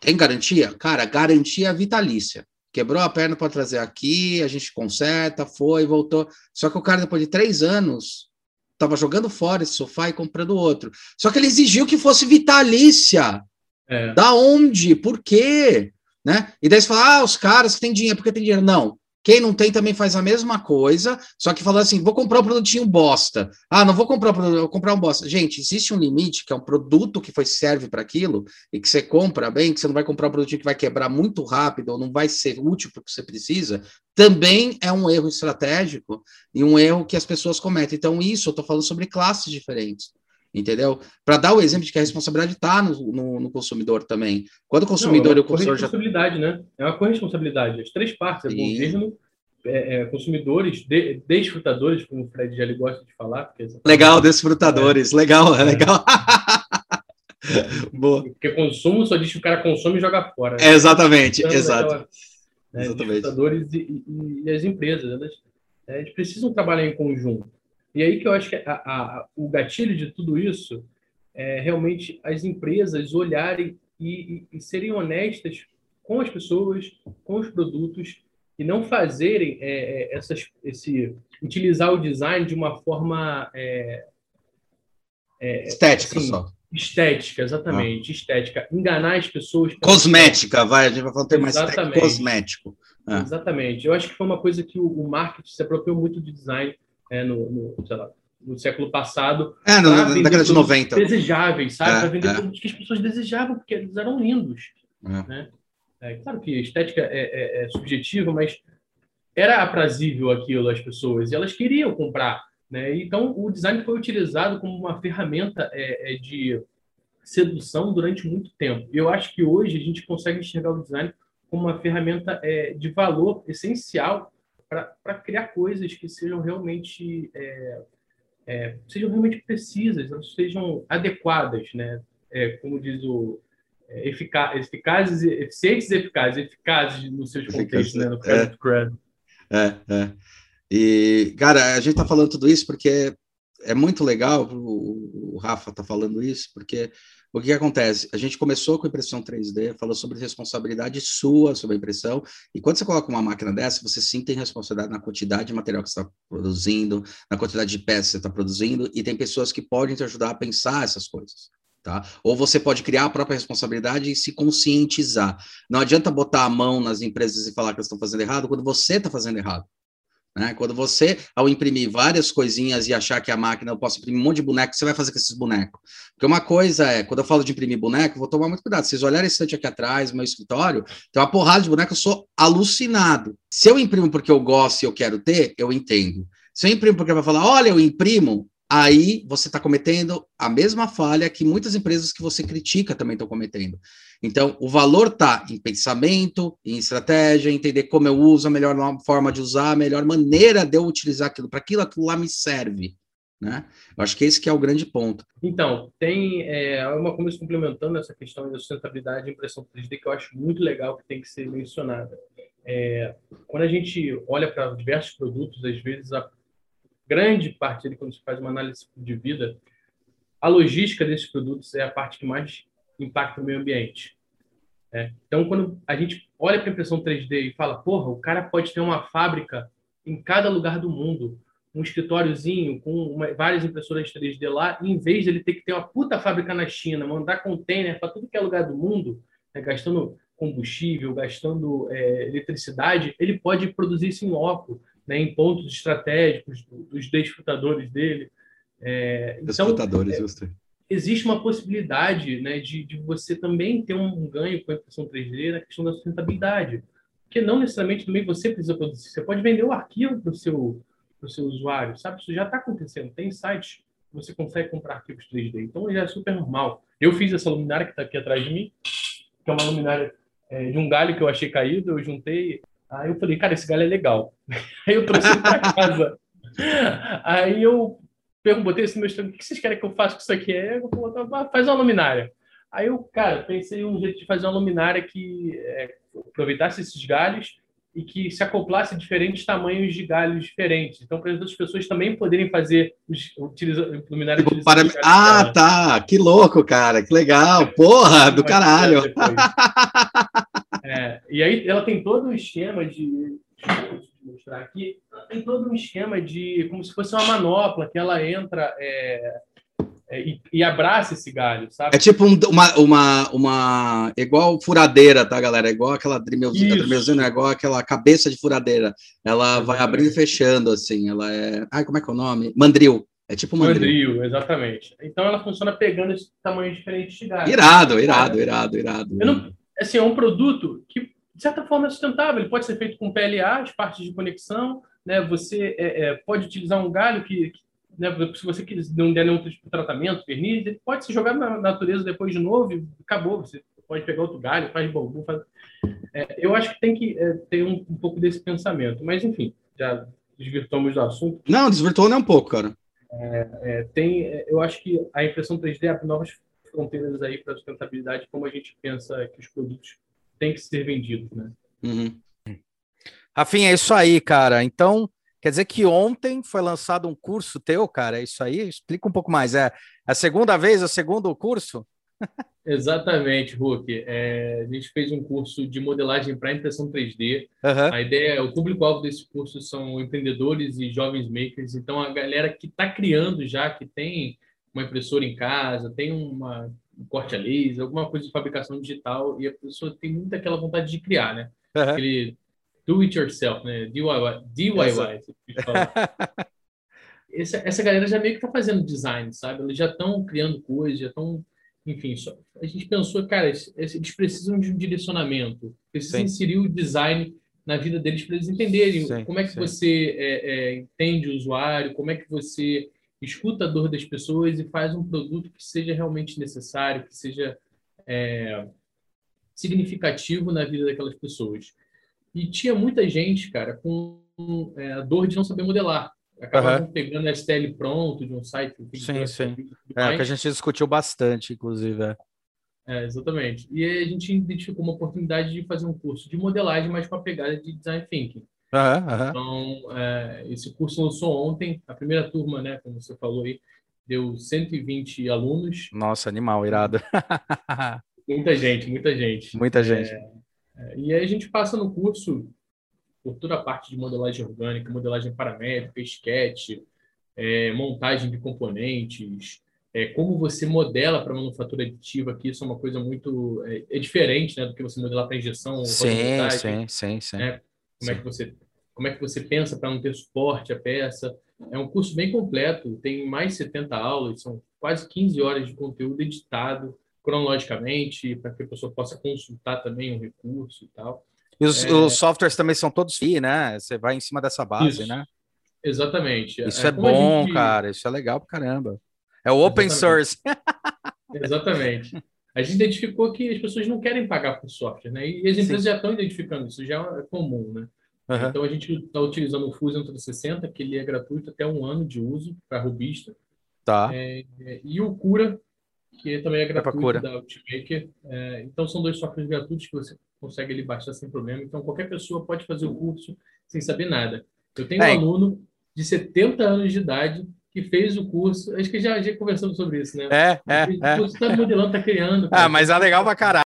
Tem garantia? Cara, garantia vitalícia. Quebrou a perna para trazer aqui, a gente conserta, foi, voltou. Só que o cara, depois de três anos, estava jogando fora esse sofá e comprando outro. Só que ele exigiu que fosse vitalícia. É. Da onde? Por quê? Né? E daí você fala, ah, os caras que têm dinheiro, porque tem dinheiro. Não. Quem não tem também faz a mesma coisa, só que falando assim, vou comprar um produtinho bosta. Ah, não vou comprar, vou comprar um bosta. Gente, existe um limite que é um produto que foi serve para aquilo e que você compra bem, que você não vai comprar um produtinho que vai quebrar muito rápido ou não vai ser útil para o que você precisa. Também é um erro estratégico e um erro que as pessoas cometem. Então, isso eu estou falando sobre classes diferentes entendeu? Para dar o exemplo de que a responsabilidade está no, no, no, consumidor também. Quando o consumidor Não, é o consumidor já... né? É uma corresponsabilidade. As três partes, é governo, é, é, consumidores, de, desfrutadores, como o Fred Gelli gosta de falar. legal, desfrutadores, é. legal, é legal. <laughs> Boa. Porque consumo só diz que o cara consome e joga fora. Né? exatamente, então, exato. Aquela, né, exatamente. E, e, e, as empresas, elas, eles precisam trabalhar em conjunto. E aí que eu acho que a, a, o gatilho de tudo isso é realmente as empresas olharem e, e, e, serem honestas com as pessoas, com os produtos e não fazerem é, é essas, esse utilizar o design de uma forma é, é, estética assim, só. Estética, exatamente, ah. estética. Enganar as pessoas. Cosmética, vai, a gente vai falar mais cosmético. Ah. Exatamente. Eu acho que foi uma coisa que o, o marketing se apropriou muito de design é, no, no, lá, no, século passado. É, no, na década de 90. Desejáveis, sabe? É, para vender é. produtos que as pessoas desejavam, porque eles eram lindos. É. Né? É, claro que a estética é, é, subjetiva, mas era aprazível aquilo às pessoas e elas queriam comprar. Né? Então, o design foi utilizado como uma ferramenta de sedução durante muito tempo. Eu acho que hoje a gente consegue enxergar o design como uma ferramenta de valor essencial para criar coisas que sejam realmente é, é, sejam realmente precisas, não sejam adequadas, né? É, como diz o é, eficaz, eficazes, eficientes e eficazes, eficazes nos seus contextos, né? No credit é, é, é. E, cara, a gente está falando tudo isso porque é muito legal, o, o Rafa está falando isso, porque o que, que, acontece? A gente começou com impressão 3D, falou sobre responsabilidade sua sobre a impressão, e quando você coloca uma máquina dessa, você sim tem responsabilidade na quantidade de material que você está produzindo, na quantidade de peças que você está produzindo, e tem pessoas que podem te ajudar a pensar essas coisas. Tá? Ou você pode criar a própria responsabilidade e se conscientizar. Não adianta botar a mão nas empresas e falar que elas estão fazendo errado quando você está fazendo errado. Né? Quando você, ao imprimir várias coisinhas e achar que a máquina eu posso imprimir um monte de boneco, você vai fazer com esses bonecos. Porque uma coisa é, quando eu falo de imprimir boneco, vou tomar muito cuidado. Vocês olharem esse estante aqui atrás, meu escritório, tem uma porrada de boneco, eu sou alucinado. Se eu imprimo porque eu gosto e eu quero ter, eu entendo. Se eu imprimo porque vai falar, olha, eu imprimo, aí você está cometendo a mesma falha que muitas empresas que você critica também estão cometendo. Então, o valor está em pensamento, em estratégia, entender como eu uso, a melhor forma de usar, a melhor maneira de eu utilizar aquilo, para aquilo, aquilo lá me serve. Né? Eu acho que esse que é o grande ponto. Então, tem é, uma coisa complementando essa questão da sustentabilidade e impressão 3D que eu acho muito legal que tem que ser mencionada. É, quando a gente olha para diversos produtos, às vezes a grande parte quando se faz uma análise de vida, a logística desses produtos é a parte que mais impacta o meio ambiente. É. Então, quando a gente olha para a impressão 3D e fala, porra, o cara pode ter uma fábrica em cada lugar do mundo, um escritóriozinho com uma, várias impressoras 3D lá, e em vez de ele ter que ter uma puta fábrica na China, mandar container para tudo que é lugar do mundo, né, gastando combustível, gastando é, eletricidade, ele pode produzir isso em loco, né, em pontos estratégicos dos desfrutadores dele. É, então, desfrutadores, é, existe uma possibilidade né, de, de você também ter um ganho com a impressão 3D na questão da sustentabilidade. Porque não necessariamente também você precisa produzir. Você pode vender o arquivo para o seu, seu usuário, sabe? Isso já está acontecendo. Tem sites que você consegue comprar arquivos 3D. Então, já é super normal. Eu fiz essa luminária que está aqui atrás de mim, que é uma luminária é, de um galho que eu achei caído. Eu juntei. Aí eu falei, cara, esse galho é legal. <laughs> Aí eu trouxe para casa. Aí eu botei esse meu estúdio, o que vocês querem que eu faça com isso aqui? Aí eu falei, faz uma luminária. Aí eu, cara, pensei um jeito de fazer uma luminária que é, aproveitasse esses galhos e que se acoplasse a diferentes tamanhos de galhos diferentes. Então, para as outras pessoas também poderem fazer utiliza, luminária tipo, para... Ah, tá! Que louco, cara! Que legal! Porra, do caralho! <laughs> É, e aí ela tem todo o esquema de mostrar aqui, tem todo um esquema de como se fosse uma manopla que ela entra é, é, e, e, abraça esse galho, sabe? É tipo um, uma, uma, uma. Igual furadeira, tá, galera? É igual aquela Dremelzina, é igual aquela cabeça de furadeira. Ela exatamente. vai abrindo e fechando, assim. Ela é. Ai, como é que é o nome? Mandril. É tipo mandril. Mandril, exatamente. Então ela funciona pegando esse tamanho diferente de galho. Irado, irado, irado, irado. Não, assim, é um produto que, de certa forma, é sustentável. Ele pode ser feito com PLA, as partes de conexão. Né? Você é, é, pode utilizar um galho que, que né, se você não der nenhum tipo de tratamento, verniz, ele pode se jogar na natureza depois de novo e acabou. Você pode pegar outro galho, faz bambu. Faz... É, eu acho que tem que é, ter um, um, pouco desse pensamento. Mas, enfim, já desvirtuamos do assunto. Não, desvirtuou nem um pouco, cara. É, é, tem, eu acho que a impressão 3D abre novas fronteiras aí para a sustentabilidade, como a gente pensa que os produtos têm que ser vendidos, né? Uhum. Rafinha, é isso aí, cara. Então, Quer dizer que ontem foi lançado um curso teu, cara? É isso aí? Explica um pouco mais. É a segunda vez, o segundo curso? <laughs> Exatamente, Hulk. É, a gente fez um curso de modelagem para impressão 3D. Uhum. A ideia, o público-alvo desse curso são empreendedores e jovens makers. Então, a galera que está criando já, que tem uma impressora em casa, tem uma, um corte a laser, alguma coisa de fabricação digital, e a pessoa tem muito aquela vontade de criar, né? Uhum. Aquele do it yourself, né? DIY. DIY essa, essa galera já meio que tá fazendo design, sabe? Eles já estão criando coisas, já estão. Enfim, só, a gente pensou, cara, eles precisam de um direcionamento, precisam sim. inserir o design na vida deles para eles entenderem sim, como é que sim. você é, é, entende o usuário, como é que você escuta a dor das pessoas e faz um produto que seja realmente necessário, que seja é, significativo na vida daquelas pessoas. E tinha muita gente, cara, com é, a dor de não saber modelar. Acabavam uhum. pegando STL pronto de um site. Sim, sim. É, que a gente discutiu bastante, inclusive. É. é. exatamente. E a gente identificou uma oportunidade de fazer um curso de modelagem, mas com a pegada de design thinking. Uhum, uhum. Então, é, esse curso lançou ontem. A primeira turma, né, como você falou aí, deu 120 alunos. Nossa, animal, irado. <laughs> muita gente, muita gente. Muita gente. É, é, e aí a gente passa no curso por toda a parte de modelagem orgânica, modelagem paramétrica, sketch, é, montagem de componentes, é, como você modela para manufatura aditiva, que isso é uma coisa muito é, é diferente né, do que você modelar para injeção. Sim, sim, sim, sim. Né? Como, sim. É que você, como é que você pensa para não ter suporte à peça? É um curso bem completo, tem mais de 70 aulas, são quase 15 horas de conteúdo editado, cronologicamente, para que a pessoa possa consultar também o recurso e tal. E os, é... os softwares também são todos free, né? Você vai em cima dessa base, isso. né? Exatamente. Isso é, é bom, gente... cara. Isso é legal pra caramba. É o open Exatamente. source. <laughs> Exatamente. A gente identificou que as pessoas não querem pagar por software, né? E as empresas Sim. já estão identificando isso, já é comum, né? Uhum. Então a gente está utilizando o Fusion 360, que ele é gratuito até um ano de uso para robista. Tá. É, e o Cura, que também é gratuito da Ultimaker. É, então, são dois softwares gratuitos que você consegue ali baixar sem problema. Então, qualquer pessoa pode fazer o curso sem saber nada. Eu tenho é. um aluno de 70 anos de idade que fez o curso. Acho que já, já conversamos sobre isso, né? É, é. é. Está modelando, está criando. Cara. Ah, mas é legal pra caralho.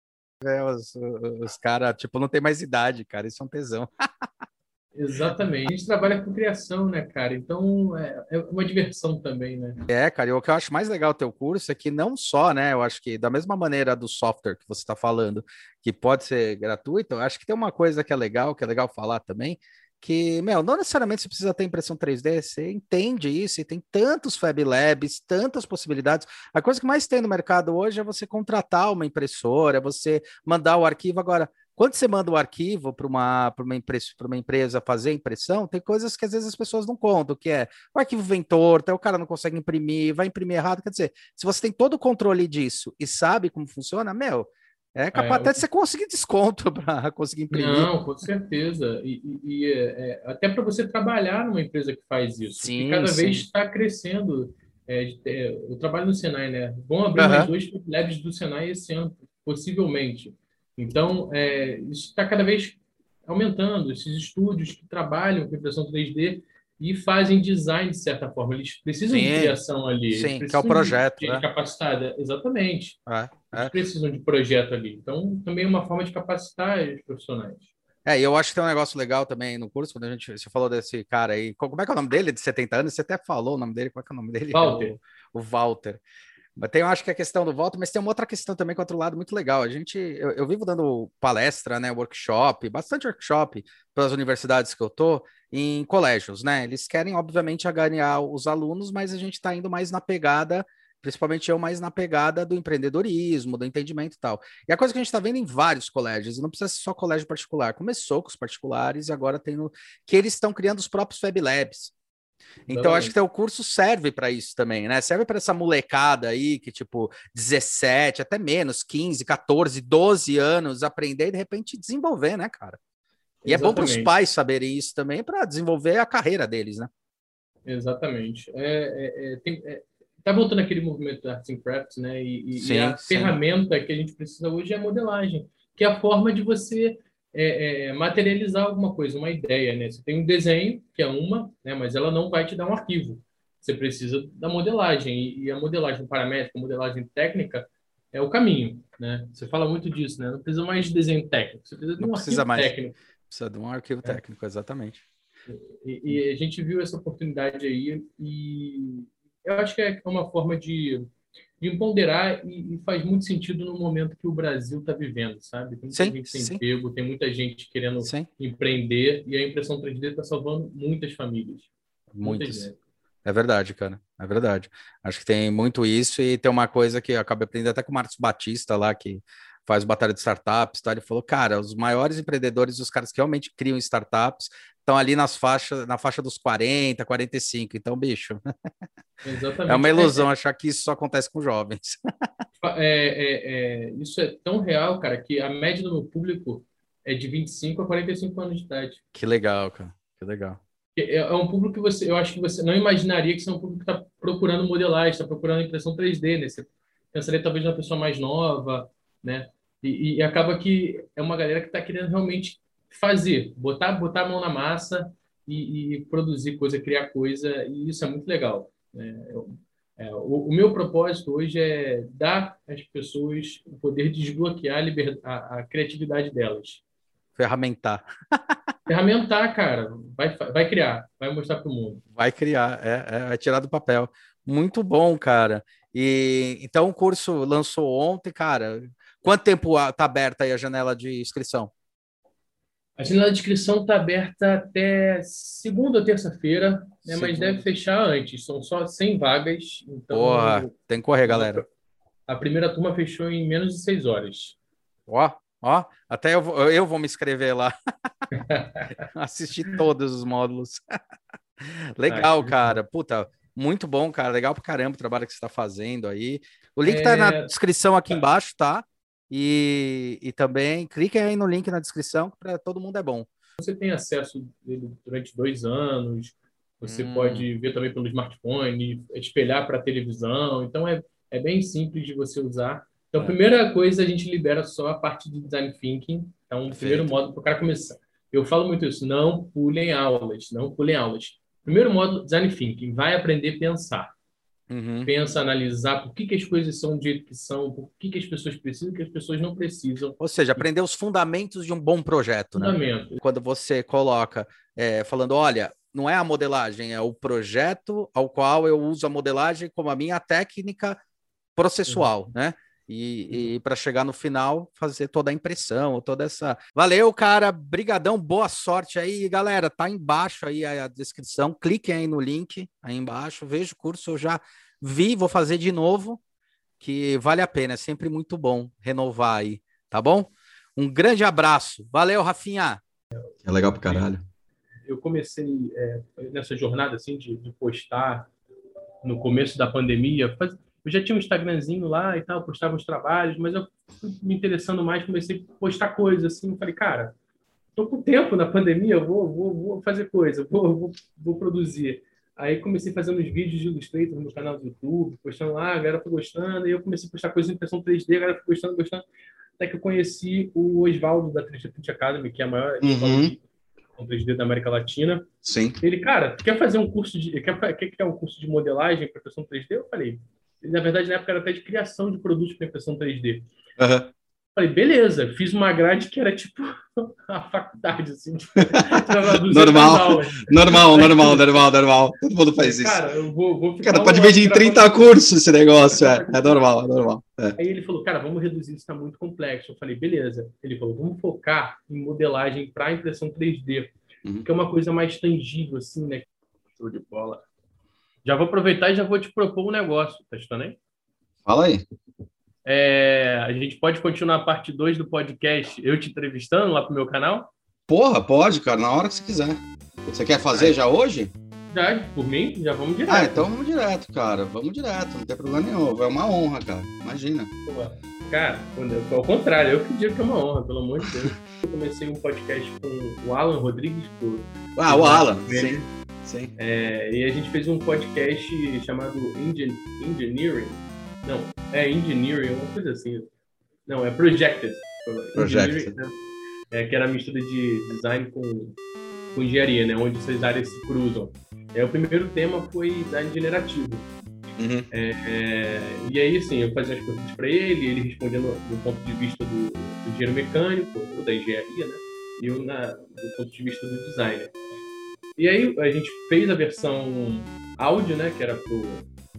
É, os, os caras, tipo, não tem mais idade, cara. Isso é um tesão. <laughs> Exatamente. A gente trabalha com criação, né, cara? Então é, é, uma diversão também, né? É, cara, e o que eu acho mais legal do teu curso é que não só, né? Eu acho que da mesma maneira do software que você está falando, que pode ser gratuito, eu acho que tem uma coisa que é legal, que é legal falar também, que, meu, não necessariamente você precisa ter impressão 3D, você entende isso e tem tantos Fab Labs, tantas possibilidades. A coisa que mais tem no mercado hoje é você contratar uma impressora, você mandar o arquivo. Agora, quando você manda o arquivo para uma, uma, uma empresa fazer impressão, tem coisas que às vezes as pessoas não contam, que é o arquivo vem torto, o cara não consegue imprimir, vai imprimir errado. Quer dizer, se você tem todo o controle disso e sabe como funciona, meu, é capaz é, até de você conseguir desconto <laughs> para conseguir imprimir. Não, com certeza. E, e, é, é até para você trabalhar numa empresa que faz isso. Sim, cada sim. vez está crescendo. É, é, eu trabalho no Senai, né? Vão abrir uhum. mais dois labs do Senai esse ano, possivelmente. Então, é, isso está cada vez aumentando. Esses estúdios que trabalham com impressão 3D e fazem design de certa forma. Eles precisam sim, de criação ali. Sim, que é o projeto. De, né? capacitada, exatamente. É, é. Eles precisam de projeto ali. Então, também é uma forma de capacitar os profissionais. É, e eu acho que tem um negócio legal também no curso, quando a gente, você falou desse cara aí, como é que é o nome dele, de 70 anos? Você até falou o nome dele, qual é, é o nome dele? Walter. O, o Walter. Mas tem, eu acho que a questão do voto, mas tem uma outra questão também com outro lado muito legal. A gente, eu, eu vivo dando palestra, né, workshop, bastante workshop pelas universidades que eu tô em colégios, né? Eles querem, obviamente, ganhar os alunos, mas a gente está indo mais na pegada, principalmente eu, mais na pegada do empreendedorismo, do entendimento e tal. E a coisa que a gente está vendo em vários colégios, e não precisa ser só colégio particular, começou com os particulares e agora tem no, que eles estão criando os próprios Fab Labs. Então, acho que o curso serve para isso também, né? Serve para essa molecada aí que, tipo, 17, até menos, 15, 14, 12 anos, aprender e de repente desenvolver, né, cara? E Exatamente. é bom para os pais saberem isso também para desenvolver a carreira deles, né? Exatamente. É, é, é, tem, é, tá voltando aquele movimento da Arts and Crafts, né? E, sim, e a sim. ferramenta que a gente precisa hoje é a modelagem, que é a forma de você é, é, materializar alguma coisa, uma ideia, né? Você tem um desenho, que é uma, né? mas ela não vai te dar um arquivo. Você precisa da modelagem, e, e a modelagem paramétrica, a modelagem técnica, é o caminho, né? Você fala muito disso, né? Não precisa mais de desenho técnico, você precisa de um não precisa mais. técnico. Precisa de um arquivo é. técnico, exatamente. E, e, a gente viu essa oportunidade aí, e eu acho que é uma forma de de ponderar e, e, faz muito sentido no momento que o Brasil está vivendo, sabe? Tem muita sim, gente sem sim. emprego, tem muita gente querendo sim. empreender e a impressão 3D está salvando muitas famílias. Muitas. É verdade, cara. É verdade. Acho que tem muito isso e tem uma coisa que eu acabei aprendendo até com o Marcos Batista lá, que faz batalha de startups, tá? ele falou, cara, os maiores empreendedores, os caras que realmente criam startups, estão ali nas faixas, na faixa dos 40, 45. Então, bicho, <laughs> Exatamente. é uma ilusão achar que isso só acontece com jovens. <laughs> É, é, é, isso é tão real, cara, que a média do meu público é de 25 a 45 anos de idade. Que legal, cara. Que legal. É, é um público que você, eu acho que você não imaginaria que isso é um público que está procurando modelagem, está procurando impressão 3D, né? Você pensaria talvez numa pessoa mais nova, né? E, e acaba que é uma galera que está querendo realmente fazer, botar, botar a mão na massa e, e, produzir coisa, criar coisa, e isso é muito legal. Né? É, o, o, meu propósito hoje é dar às pessoas o poder de desbloquear a, liber, a, a criatividade delas. Ferramentar. <laughs> Ferramentar, cara. Vai, vai criar, vai mostrar para o mundo. Vai criar, é, é, vai tirar do papel. Muito bom, cara. E então o curso lançou ontem, cara. Quanto tempo está aberta aí a janela de inscrição? A janela de inscrição está aberta até segunda ou terça-feira, né, mas deve fechar antes. São só 100 vagas. Então, Porra, tem que correr, galera. A primeira turma fechou em menos de 6 horas. Ó, ó, até eu vou, eu vou me inscrever lá. <laughs> Assistir todos os módulos. <laughs> Legal, cara. Puta, muito bom, cara. Legal pra caramba o trabalho que você está fazendo aí. O link está é... na descrição aqui tá. embaixo, tá? E, e também cliquem aí no link na descrição, para todo mundo é bom. Você tem acesso durante dois anos, você hum. pode ver também pelo smartphone, espelhar para a televisão, então é, é bem simples de você usar. Então, é. primeira coisa, a gente libera só a parte de design thinking, então, um primeiro modo para o cara começar. Eu falo muito isso, não pulem aulas, não pulem aulas. Primeiro modo, design thinking, vai aprender a pensar. Uhum. Pensa, analisar por que, que as coisas são do jeito que são, por que, que as pessoas precisam e que as pessoas não precisam. Ou seja, aprender os fundamentos de um bom projeto, né? Fundamento. né? Quando você coloca, é, falando, olha, não é a modelagem, é o projeto ao qual eu uso a modelagem como a minha técnica processual, uhum. né? E, e para chegar no final fazer toda a impressão, toda essa. Valeu, cara, brigadão, boa sorte aí, galera. Tá embaixo aí a descrição. Cliquem aí no link aí embaixo. Veja o curso, eu já vi, vou fazer de novo, que vale a pena. É sempre muito bom renovar aí, tá bom? Um grande abraço. Valeu, Rafinha. É legal pro caralho. Eu comecei é, nessa jornada assim de, de postar no começo da pandemia, faz, eu já tinha um Instagramzinho lá e tal, postava os trabalhos, mas eu me interessando mais, comecei a postar coisas assim. Falei, cara, tô com tempo na pandemia, vou, vou, vou fazer coisa, vou, vou, vou produzir. Aí comecei fazendo os vídeos de Illustrator no canal do YouTube, postando lá, a galera foi gostando, e eu comecei a postar coisas em impressão 3D, a galera foi gostando, gostando. Até que eu conheci o Oswaldo da 3D Print Academy, que é a maior uhum. de 3D da América Latina. Sim. Ele, cara, quer fazer um curso de. Quer, quer criar um curso de modelagem para impressão 3D? Eu falei, na verdade, na época era até de criação de produtos para impressão 3D. Uhum. Falei, beleza, fiz uma grade que era tipo <laughs> a faculdade, assim. Tipo, normal, normal, <laughs> normal, normal, normal. Todo mundo faz isso. Cara, eu vou, vou Cara, pode dividir em 30 cursos esse negócio, é, é normal, é normal. É. Aí ele falou, cara, vamos reduzir, isso está muito complexo. Eu falei, beleza. Ele falou, vamos focar em modelagem para impressão 3D, uhum. que é uma coisa mais tangível, assim, né? Show de bola. Já vou aproveitar e já vou te propor um negócio, tá estando aí? Fala aí. É, a gente pode continuar a parte 2 do podcast, eu te entrevistando lá pro meu canal? Porra, pode, cara, na hora que você quiser. Você quer fazer já hoje? Já, por mim, já vamos direto. Ah, então vamos direto, cara. Vamos direto, não tem problema nenhum. É uma honra, cara. Imagina. Cara, ao contrário, eu que digo que é uma honra, pelo amor de Deus. Eu comecei um podcast com o Alan Rodrigues. Por... Ah, o Alan, sim. Sim. É, e a gente fez um podcast chamado Engineering não, é Engineering, uma coisa assim. Não, é Projected. Projected. Né? É, que era a mistura de design com, com engenharia, né? Onde essas áreas se cruzam. É, o primeiro tema foi design generativo. Uhum. É, é, e aí, assim, eu fazia as perguntas para ele, ele respondendo do ponto de vista do, do engenheiro mecânico, ou da engenharia, né? E eu na, do ponto de vista do designer. E aí a gente fez a versão áudio, né? Que era pro,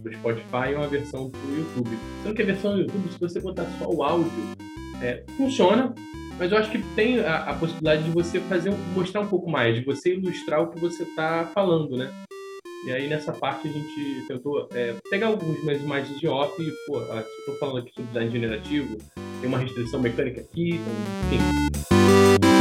do Spotify e uma versão para o YouTube. Sendo que a versão do YouTube, se você botar só o áudio, é, funciona, mas eu acho que tem a, a possibilidade de você fazer mostrar um pouco mais, de você ilustrar o que você está falando, né? E aí nessa parte a gente tentou é, pegar algumas imagens de off e, pô, estou falando aqui sobre design generativo, tem uma restrição mecânica aqui, então, enfim.